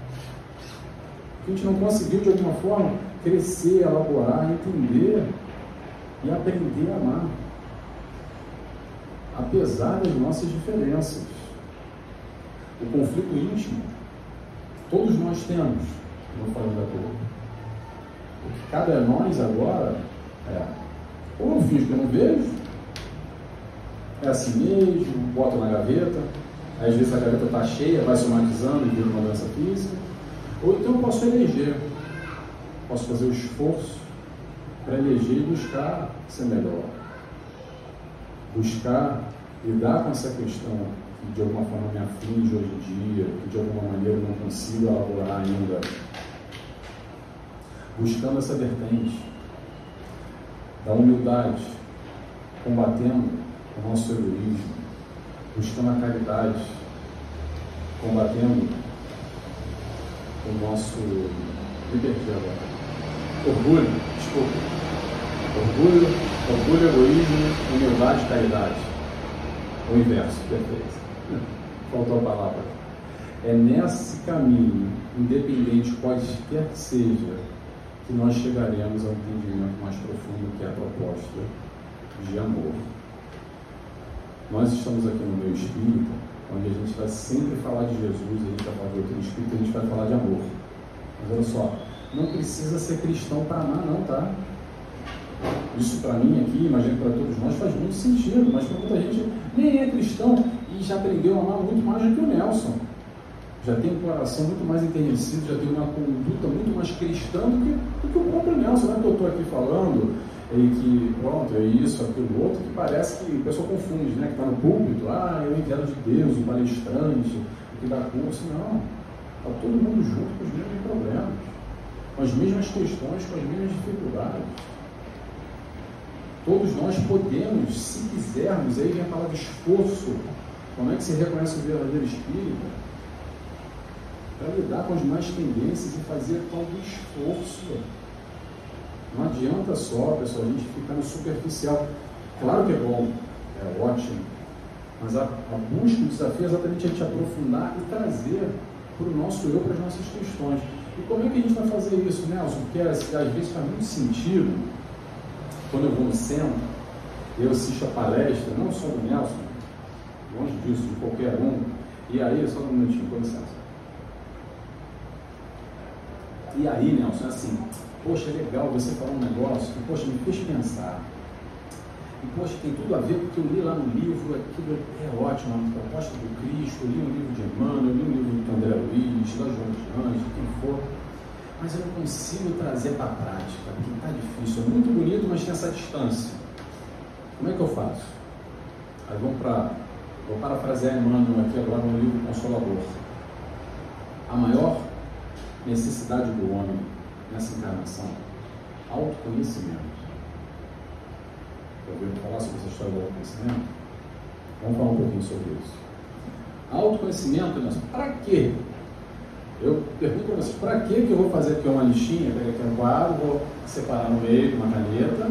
a gente não conseguiu, de alguma forma, crescer, elaborar, entender e aprender a amar. Apesar das nossas diferenças. O conflito íntimo, todos nós temos, não falando da toa. O que cabe a nós agora é, ou eu finjo que eu não vejo, é assim mesmo, boto na gaveta, às vezes a gaveta está cheia, vai somatizando e vira uma doença física ou então eu posso eleger, posso fazer o esforço para eleger e buscar ser melhor. Buscar lidar com essa questão que de alguma forma me aflige hoje em dia, que de alguma maneira eu não consigo elaborar ainda. Buscando essa vertente da humildade, combatendo o nosso egoísmo, buscando a caridade, combatendo o nosso. Me agora. Orgulho, desculpa. Orgulho, orgulho, egoísmo, humildade, caridade. O inverso, perfeito. Faltou a palavra. É nesse caminho, independente quaisquer que seja, que nós chegaremos ao entendimento mais profundo que é a proposta de amor. Nós estamos aqui no meu espírito onde a gente vai sempre falar de Jesus, a gente vai falar de outro Espírito, a gente vai falar de amor. Mas olha só, não precisa ser cristão para amar, não, tá? Isso para mim aqui, imagino para todos nós, faz muito sentido, mas para muita gente nem é cristão já aprendeu a amar muito mais do que o Nelson. Já tem um coração muito mais enternecido, já tem uma conduta muito mais cristã do que, do que o próprio Nelson. Não é que eu estou aqui falando e que, pronto, é isso, aquilo outro, que parece que o pessoal confunde, né? Que está no púlpito, ah, eu enviado de Deus, o palestrante, o que dá curso. Não. Está todo mundo junto com os mesmos problemas, com as mesmas questões, com as mesmas dificuldades. Todos nós podemos, se quisermos, aí vem a palavra esforço. Como é que se reconhece o verdadeiro espírito? Para lidar com as más tendências e fazer tal esforço não adianta só, pessoal, a gente ficar no superficial. Claro que é bom, é ótimo, mas a, a busca, o desafio é exatamente a gente aprofundar e trazer para o nosso eu, para as nossas questões. E como é que a gente vai fazer isso, Nelson? Porque às vezes faz muito sentido, quando eu vou no centro, eu assisto a palestra, não só do Nelson, longe disso, de qualquer um, E aí, só um minutinho, com licença. E aí, Nelson, é assim, poxa, é legal, você falou um negócio que, poxa, me fez pensar. E, poxa, tem tudo a ver com o que eu li lá no livro, aquilo é ótimo, a proposta do Cristo, eu li um livro de Emmanuel, eu li um livro do André Luiz, da João de Anjos, quem for, mas eu não consigo trazer para a prática, porque está difícil, é muito bonito, mas tem essa distância. Como é que eu faço? Aí vamos para, vou parafrasear Emmanuel aqui agora no livro Consolador. A maior necessidade do homem nessa encarnação? Autoconhecimento. Já ouviram falar sobre essa história do autoconhecimento? Vamos falar um pouquinho sobre isso. Autoconhecimento, para quê? Eu pergunto a vocês, para que eu vou fazer aqui uma listinha, pegar aqui um quadro, vou separar no meio com uma caneta,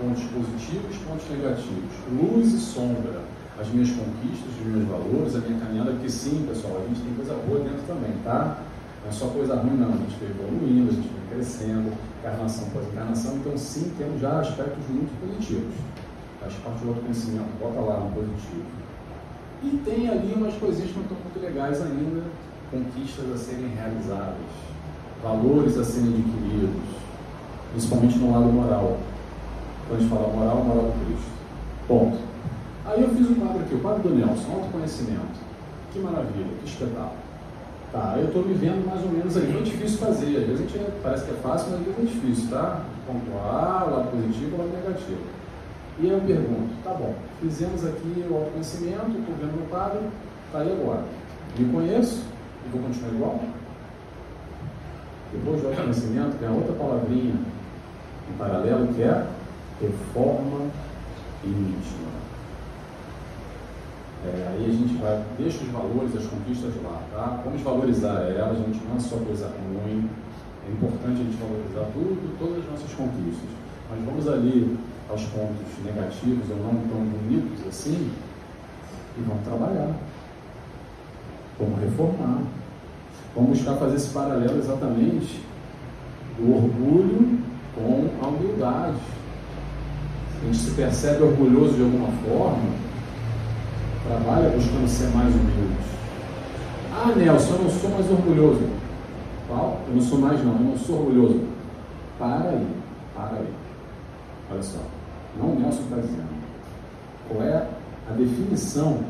pontos positivos, pontos negativos, luz e sombra, as minhas conquistas, os meus valores, a minha caminhada, porque sim, pessoal, a gente tem coisa boa dentro também, tá? Não é só coisa ruim, não. A gente vai evoluindo, a gente vai crescendo, encarnação após encarnação. Então, sim, temos já aspectos muito positivos. Faz parte do autoconhecimento, bota lá no positivo. E tem ali umas coisinhas que não estão muito legais ainda, conquistas a serem realizadas, valores a serem adquiridos, principalmente no lado moral. Quando a gente fala moral, moral do Cristo. Ponto. Aí eu fiz o quadro aqui, o quadro do Nelson, autoconhecimento. Que maravilha, que espetáculo. Tá, eu estou me vendo mais ou menos ali. É difícil fazer, às vezes a gente parece que é fácil, mas às vezes é difícil, tá? Pontuar, o lado positivo, o lado negativo. E eu pergunto, tá bom, fizemos aqui o autoconhecimento, estou vendo no quadro, tá aí agora. Me conheço e vou continuar igual? Depois do autoconhecimento tem outra palavrinha em paralelo que é reforma íntima. É, aí a gente vai, deixa os valores, as conquistas lá, tá? Vamos valorizar elas, a gente não é só coisa ruim, é importante a gente valorizar tudo, todas as nossas conquistas. Mas vamos ali aos pontos negativos ou não tão bonitos assim, e vamos trabalhar. Vamos reformar. Vamos buscar fazer esse paralelo exatamente do orgulho com a humildade. A gente se percebe orgulhoso de alguma forma, Trabalha buscando ser mais humilde. Ah, Nelson, eu não sou mais orgulhoso. Qual? Eu não sou mais, não. Eu não sou orgulhoso. Para aí. Para aí. Olha só. Não o Nelson está dizendo. Qual é a definição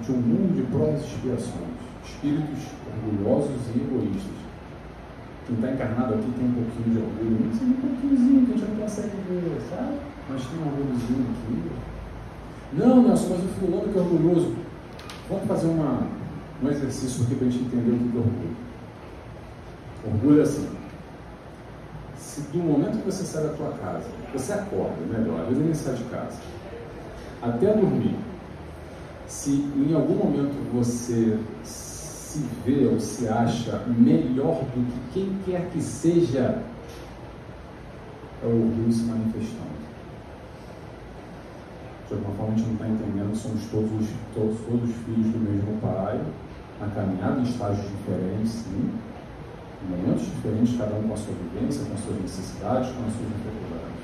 de um mundo de provas e expiações? Espíritos orgulhosos e egoístas. Quem está encarnado aqui tem um pouquinho de orgulho, mas tem um pouquinhozinho que a gente não consegue ver, sabe? Mas tem um orgulhozinho aqui. Não, Nelson, mas o fulano que é orgulhoso. Vamos fazer uma, um exercício aqui para a gente entender o que é orgulho. Orgulho é assim. Se do momento que você sai da tua casa, você acorda, melhor, às vezes nem sai de casa, até dormir, se em algum momento você se vê ou se acha melhor do que quem quer que seja, é o orgulho se manifestando de alguma forma a gente não está entendendo que somos todos, todos, todos filhos do mesmo pai, na caminhada em estágios diferentes, sim, em momentos diferentes, cada um com a sua vivência, com as suas necessidades, com as suas dificuldades.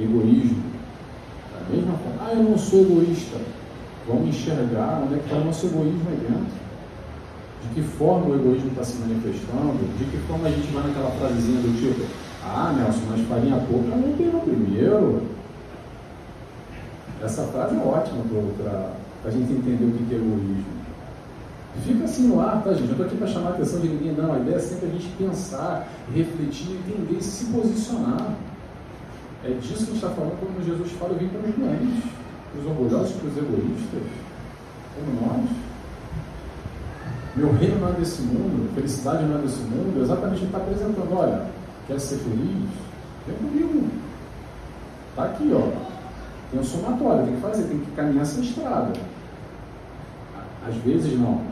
Egoísmo, da mesma forma, ah, eu não sou egoísta. Vamos enxergar onde é que está o nosso egoísmo aí dentro. De que forma o egoísmo está se manifestando? De que forma a gente vai naquela frasezinha do tipo, ah, Nelson, mas farinha pouca não tem primeiro essa frase é ótima para a gente entender o que é egoísmo. Fica assim no ar, tá, gente? Eu estou aqui para chamar a atenção de ninguém, não. A ideia é sempre a gente pensar, refletir, entender, se posicionar. É disso que a gente está falando quando Jesus fala: eu vim para os doentes, para os orgulhosos, para os egoístas, como nós. Meu reino não é desse mundo, felicidade não é desse mundo. Exatamente ele está apresentando: olha, quer ser feliz? Vem comigo. Está aqui, ó. Tem um somatório, tem que fazer, tem que caminhar essa estrada. Às vezes não.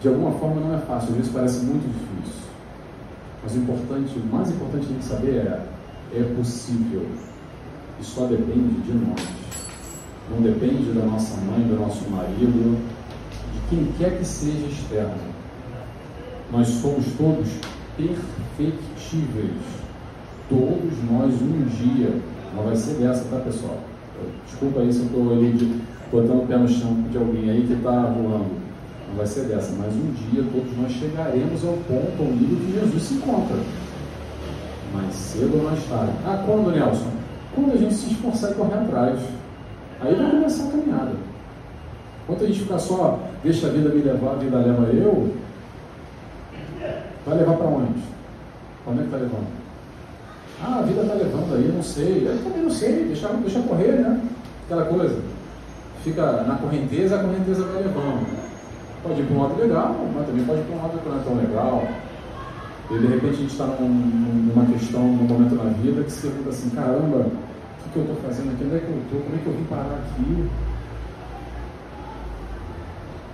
De alguma forma não é fácil, às vezes parece muito difícil. Mas o importante, o mais importante que saber é, é possível. E só depende de nós. Não depende da nossa mãe, do nosso marido, de quem quer que seja externo. Nós somos todos perfectíveis. Todos nós um dia. Não vai ser dessa, tá pessoal? Desculpa aí se eu estou de, botando o pé no chão de alguém aí que está voando. não vai ser dessa, mas um dia todos nós chegaremos ao ponto, ao nível que Jesus se encontra. Mais cedo ou mais tarde. Ah, quando, Nelson? Quando a gente se esforçar e correr atrás. Aí vai começar a caminhada. Enquanto a gente ficar só, deixa a vida me levar, a vida leva eu, vai levar para onde? Onde é que está levando? Ah, a vida está levando aí, eu não sei. Eu também não sei, deixa, deixa correr, né? Aquela coisa. Fica na correnteza, a correnteza vai levando. Pode ir para um lado legal, mas também pode ir para um lado que não é tão legal. E de repente a gente está num, numa questão, num momento na vida que se pergunta assim, caramba, o que, que eu estou fazendo aqui? Onde é que eu estou? Como é que eu vim parar aqui?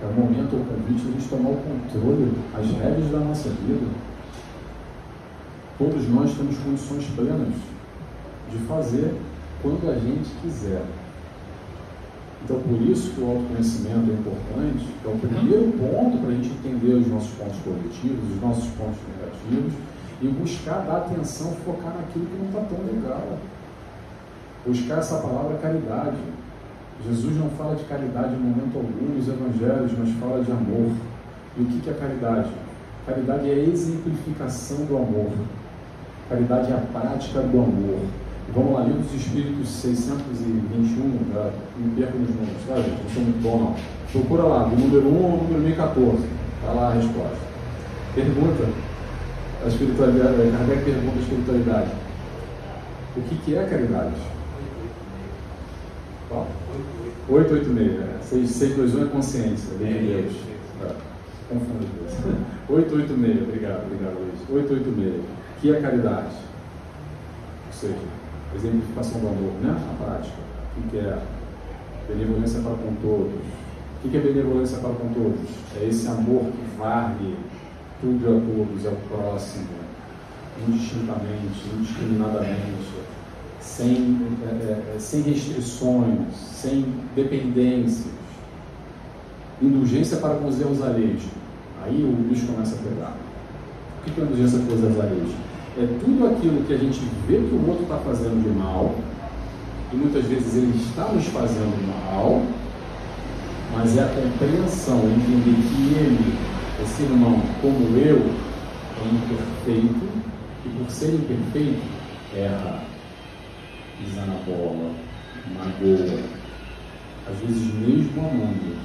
É o momento, o convite de a gente tomar o controle, as regras da nossa vida. Todos nós temos condições plenas de fazer quando a gente quiser. Então, por isso que o autoconhecimento é importante, é o primeiro ponto para a gente entender os nossos pontos positivos, os nossos pontos negativos e buscar dar atenção, focar naquilo que não está tão legal. Buscar essa palavra caridade. Jesus não fala de caridade em momento algum nos evangelhos, mas fala de amor. E o que é caridade? Caridade é a exemplificação do amor. Caridade é a prática do amor. Vamos lá, Livro dos Espíritos 621, já me perco nos números, tá gente? Não sou muito bom não. Procura lá, do número 1 ao número 1014. Está lá a resposta. Pergunta a espiritualidade, Kardec pergunta a espiritualidade. O que, que é caridade? Qual? 886, né? 621 é consciência, bem de Deus. Tá. Confundo as duas. 886, obrigado, obrigado Luiz. 886. Que é caridade? Ou seja, exemplificação do amor, né? A prática. O que é benevolência para com todos? O que é benevolência para com todos? É esse amor que varre tudo a todos, ao próximo, indistintamente, indiscriminadamente, sem, é, é, sem restrições, sem dependências, indulgência para com os erros alheios. Aí o bicho começa a pegar. O que é indulgência para os erros alheios? É tudo aquilo que a gente vê que o outro está fazendo de mal, e muitas vezes ele está nos fazendo mal, mas é a compreensão, é entender que ele, esse irmão, como eu, é imperfeito, e por ser imperfeito, erra, pisa na bola, magoa, às vezes mesmo amando,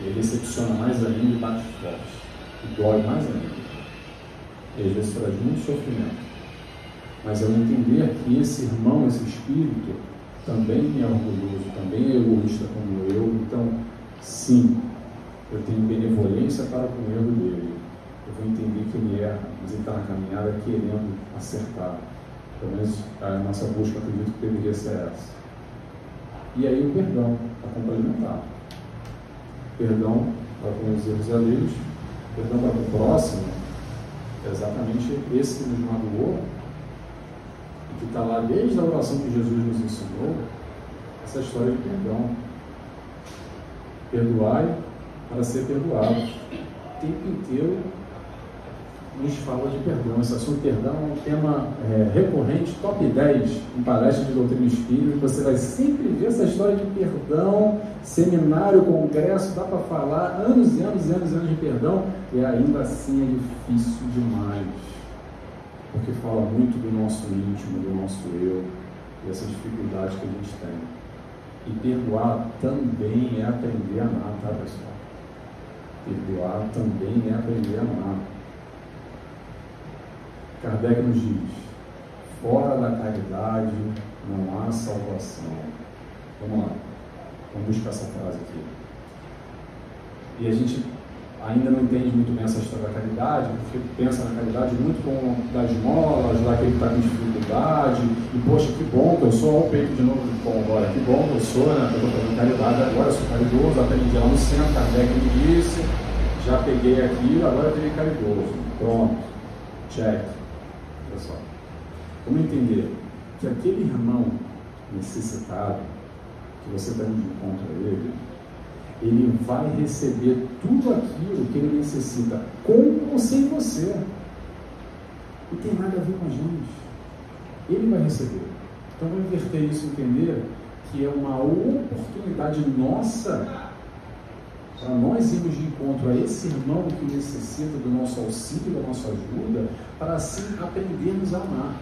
ele decepciona mais ainda e bate forte, e dói mais ainda e às vezes traz muito sofrimento. Mas ao entender que esse irmão, esse espírito, também é orgulhoso, também é egoísta como eu, então, sim, eu tenho benevolência para com o erro dele. Eu vou entender que ele erra, mas ele está na caminhada querendo acertar. Pelo menos a nossa busca, acredito que deveria ser essa. E aí o perdão, para complementar. Perdão para com os erros alheios, perdão para o próximo, é exatamente esse que nos magoou, e que está lá desde a oração que Jesus nos ensinou, essa história de perdão. Perdoai para ser perdoados. O tempo inteiro nos fala de perdão. Esse assunto perdão é um tema é, recorrente, top 10 em palestras de doutrina espírita. Você vai sempre ver essa história de perdão, seminário, congresso, dá para falar anos e anos e anos e anos de perdão, e ainda assim é difícil demais. Porque fala muito do nosso íntimo, do nosso eu, e essa dificuldade que a gente tem. E perdoar também é aprender a amar, tá pessoal? Perdoar também é aprender a amar. Kardec nos diz: fora da caridade não há salvação. Vamos lá, vamos buscar essa frase aqui. E a gente ainda não entende muito bem essa história da caridade, porque pensa na caridade muito com das esmola, ajudar aquele que está com dificuldade, e poxa, que bom que eu sou, olha o peito de novo bom agora, que bom que eu sou, né? Eu estou fazendo caridade agora, sou caridoso, aprendi lá no centro, Kardec me disse, já peguei aquilo, agora virei caridoso. Pronto, check pessoal. Vamos entender que aquele irmão necessitado, que você está indo de encontro a ele, ele vai receber tudo aquilo que ele necessita, com ou sem você. Não tem nada a ver com a gente. Ele vai receber. Então vamos inverter isso e entender que é uma oportunidade nossa para nós irmos de encontro a esse irmão que necessita do nosso auxílio, da nossa ajuda, para assim aprendermos a amar.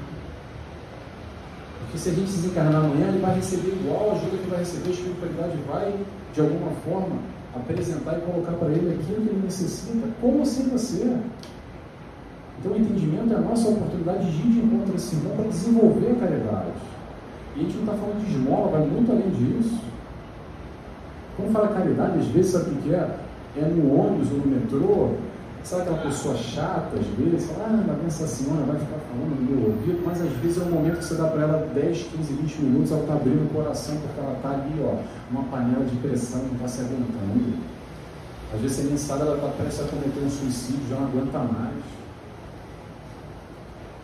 Porque se a gente desencarnar amanhã, ele vai receber igual a ajuda que vai receber, a espiritualidade vai, de alguma forma, apresentar e colocar para ele aquilo que ele necessita, como sem você. Então o entendimento é a nossa oportunidade de ir de encontro a esse irmão para desenvolver a caridade. E a gente não está falando de esmola, vai muito além disso. Quando fala caridade, às vezes, sabe o que é? É no ônibus ou no metrô, sabe aquela pessoa chata, às vezes, fala, ah, mas essa senhora vai ficar falando no meu ouvido, mas às vezes é um momento que você dá para ela 10, 15, 20 minutos, ela está abrindo o coração, porque ela está ali, ó, uma panela de pressão, não está se aguentando. Às vezes, você nem sabe, ela está prestes a cometer um suicídio, já não aguenta mais.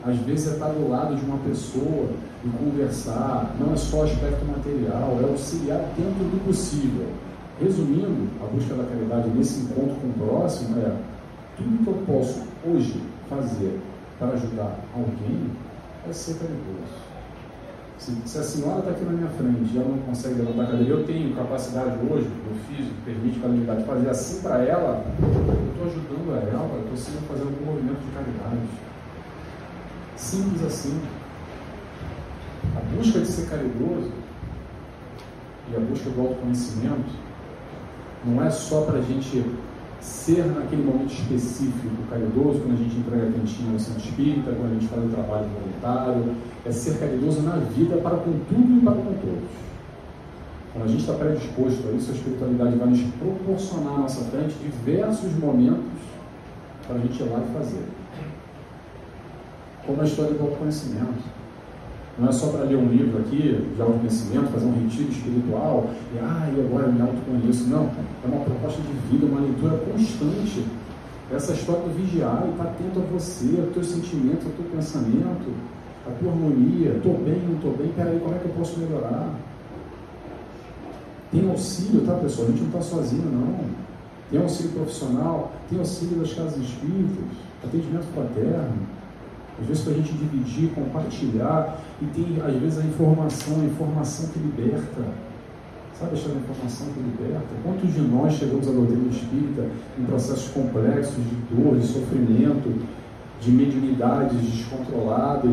Às vezes é estar do lado de uma pessoa e conversar, não é só aspecto material, é auxiliar dentro do possível. Resumindo, a busca da caridade nesse encontro com o próximo é tudo que eu posso hoje fazer para ajudar alguém é ser caridoso. Se, se a senhora está aqui na minha frente e ela não consegue levantar a cadeira, eu tenho capacidade hoje, meu físico, permite para a fazer assim para ela, eu estou ajudando a ela, eu estou sendo fazer algum movimento de caridade. Simples assim. A busca de ser caridoso e a busca do autoconhecimento não é só para a gente ser naquele momento específico caridoso, quando a gente entrega a quentinha no centro espírita, quando a gente faz o trabalho voluntário, é ser caridoso na vida para com tudo e para com todos. Quando a gente está predisposto a isso, a espiritualidade vai nos proporcionar à nossa frente diversos momentos para a gente ir lá e fazer como a história do autoconhecimento. Não é só para ler um livro aqui de autoconhecimento, fazer um retiro espiritual e, ah, e agora eu me autoconheço. Não, é uma proposta de vida, uma leitura constante. Essa história do vigiar e estar tá atento a você, aos teus sentimentos, ao teu pensamento, a tua harmonia. Estou bem, não estou bem, peraí, como é que eu posso melhorar? Tem auxílio, tá, pessoal? A gente não está sozinho, não. Tem auxílio profissional, tem auxílio das casas espíritas, atendimento fraterno às vezes para a gente dividir, compartilhar, e tem às vezes a informação, a informação que liberta. Sabe essa informação que liberta? Quantos de nós chegamos à doutrina espírita em processos complexos de dor, de sofrimento, de mediunidades descontroladas,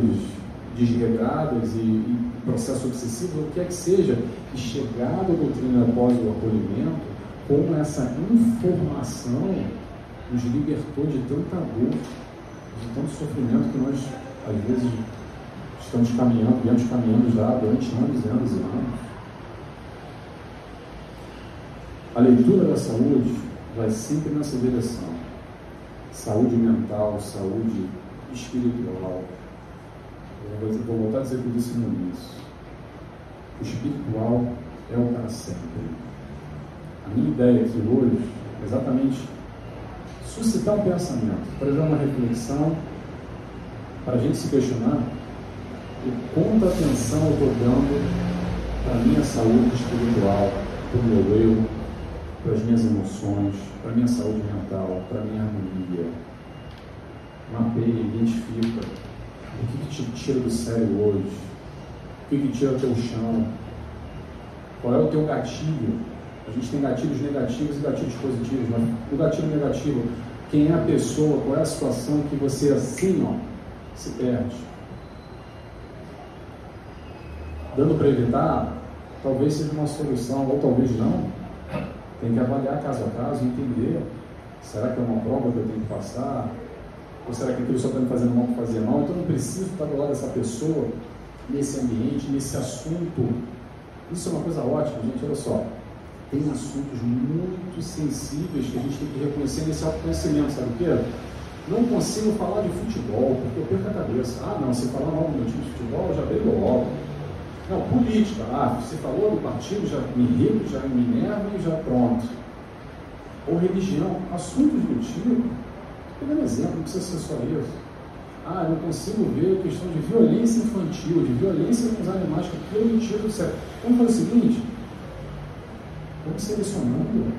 desregradas e, e processo obsessivo, o que é que seja, e chegar à doutrina após o acolhimento, como essa informação nos libertou de tanta dor, de tanto sofrimento que nós, às vezes, estamos caminhando, viemos caminhando já durante anos e anos e anos. A leitura da saúde vai sempre nessa direção. Saúde mental, saúde espiritual. Eu vou voltar a dizer que eu disse no início. O espiritual é o para sempre. A minha ideia aqui hoje é exatamente suscitar um pensamento, trazer uma reflexão, para a gente se questionar o quanta atenção eu estou dando para a minha saúde espiritual, para o meu eu, para as minhas emoções, para a minha saúde mental, para a minha harmonia. Mapeia, identifica o que, que te tira do sério hoje, o que, que tira teu chão, qual é o teu gatilho. A gente tem gatilhos negativos e gatilhos positivos, mas o gatilho negativo quem é a pessoa, qual é a situação que você assim, ó, se perde. Dando para evitar, talvez seja uma solução, ou talvez não. Tem que avaliar caso a caso, entender. Será que é uma prova que eu tenho que passar? Ou será que aquilo só está me fazendo mal para fazer mal? Então eu não preciso estar do lado dessa pessoa, nesse ambiente, nesse assunto. Isso é uma coisa ótima, gente. Olha só tem assuntos muito sensíveis que a gente tem que reconhecer nesse autoconhecimento, sabe o quê? Não consigo falar de futebol, porque eu perco a cabeça. Ah, não, se falar mal do meu time de futebol, já veio logo. Não, política. Ah, você falou do partido, já me irrito, já me enerva e já pronto. Ou religião, assuntos do tipo. Pegando exemplo, não precisa ser só isso. Ah, eu consigo ver a questão de violência infantil, de violência com os animais, que aquilo me tira do céu. Vamos fazer o seguinte, Vamos selecionando.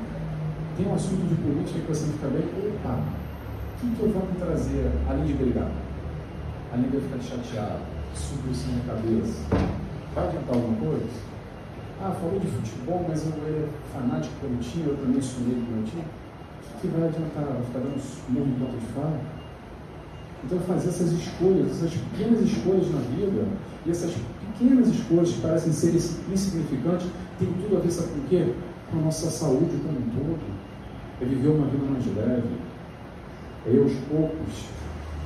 Tem um assunto de política que você fica bem, opa, o que, que eu vou me trazer além de brigar? Além de eu ficar chateado, subir isso na cabeça. Vai adiantar alguma coisa? Ah, falou de futebol, mas eu era fanático pelo time, eu também sonhei com o meu time. O que vai adiantar? Vai ficar dando murro enquanto de fala? Então, fazer essas escolhas, essas pequenas escolhas na vida, e essas pequenas escolhas que parecem ser insignificantes, tem tudo a ver, sabe com o quê? Com a nossa saúde como um todo. É viver uma vida mais leve. É ir aos poucos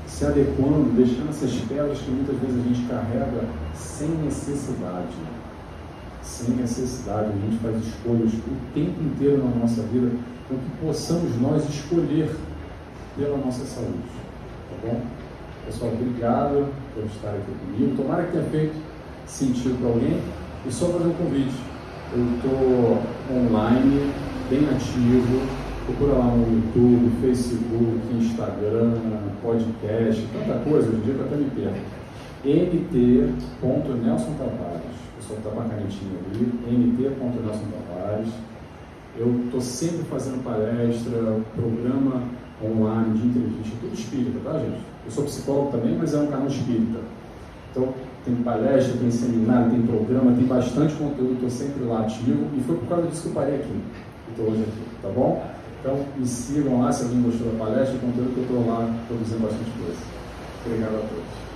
se adequando, deixando essas pedras que muitas vezes a gente carrega sem necessidade. Sem necessidade, a gente faz escolhas o tempo inteiro na nossa vida, com que possamos nós escolher pela nossa saúde. Tá bom? Pessoal, obrigado por estar aqui comigo. Tomara que tenha feito sentido para alguém. E só fazer um convite. Eu estou online, bem ativo Procura lá no YouTube, Facebook, Instagram, podcast, tanta coisa, hoje em dia eu até me perco. nt.nelson Tavares. O pessoal está com canetinha ali, nt.nelson Tavares. Eu estou sempre fazendo palestra, programa online de entrevista, tudo espírita, tá, gente? Eu sou psicólogo também, mas é um canal espírita. Então, tem palestra, tem seminário, tem programa, tem bastante conteúdo, estou sempre lá ativo e foi por causa disso que eu parei aqui. Estou hoje aqui, tá bom? Então, me sigam lá se alguém gostou da palestra, o conteúdo que eu estou lá produzindo bastante coisa. Obrigado a todos.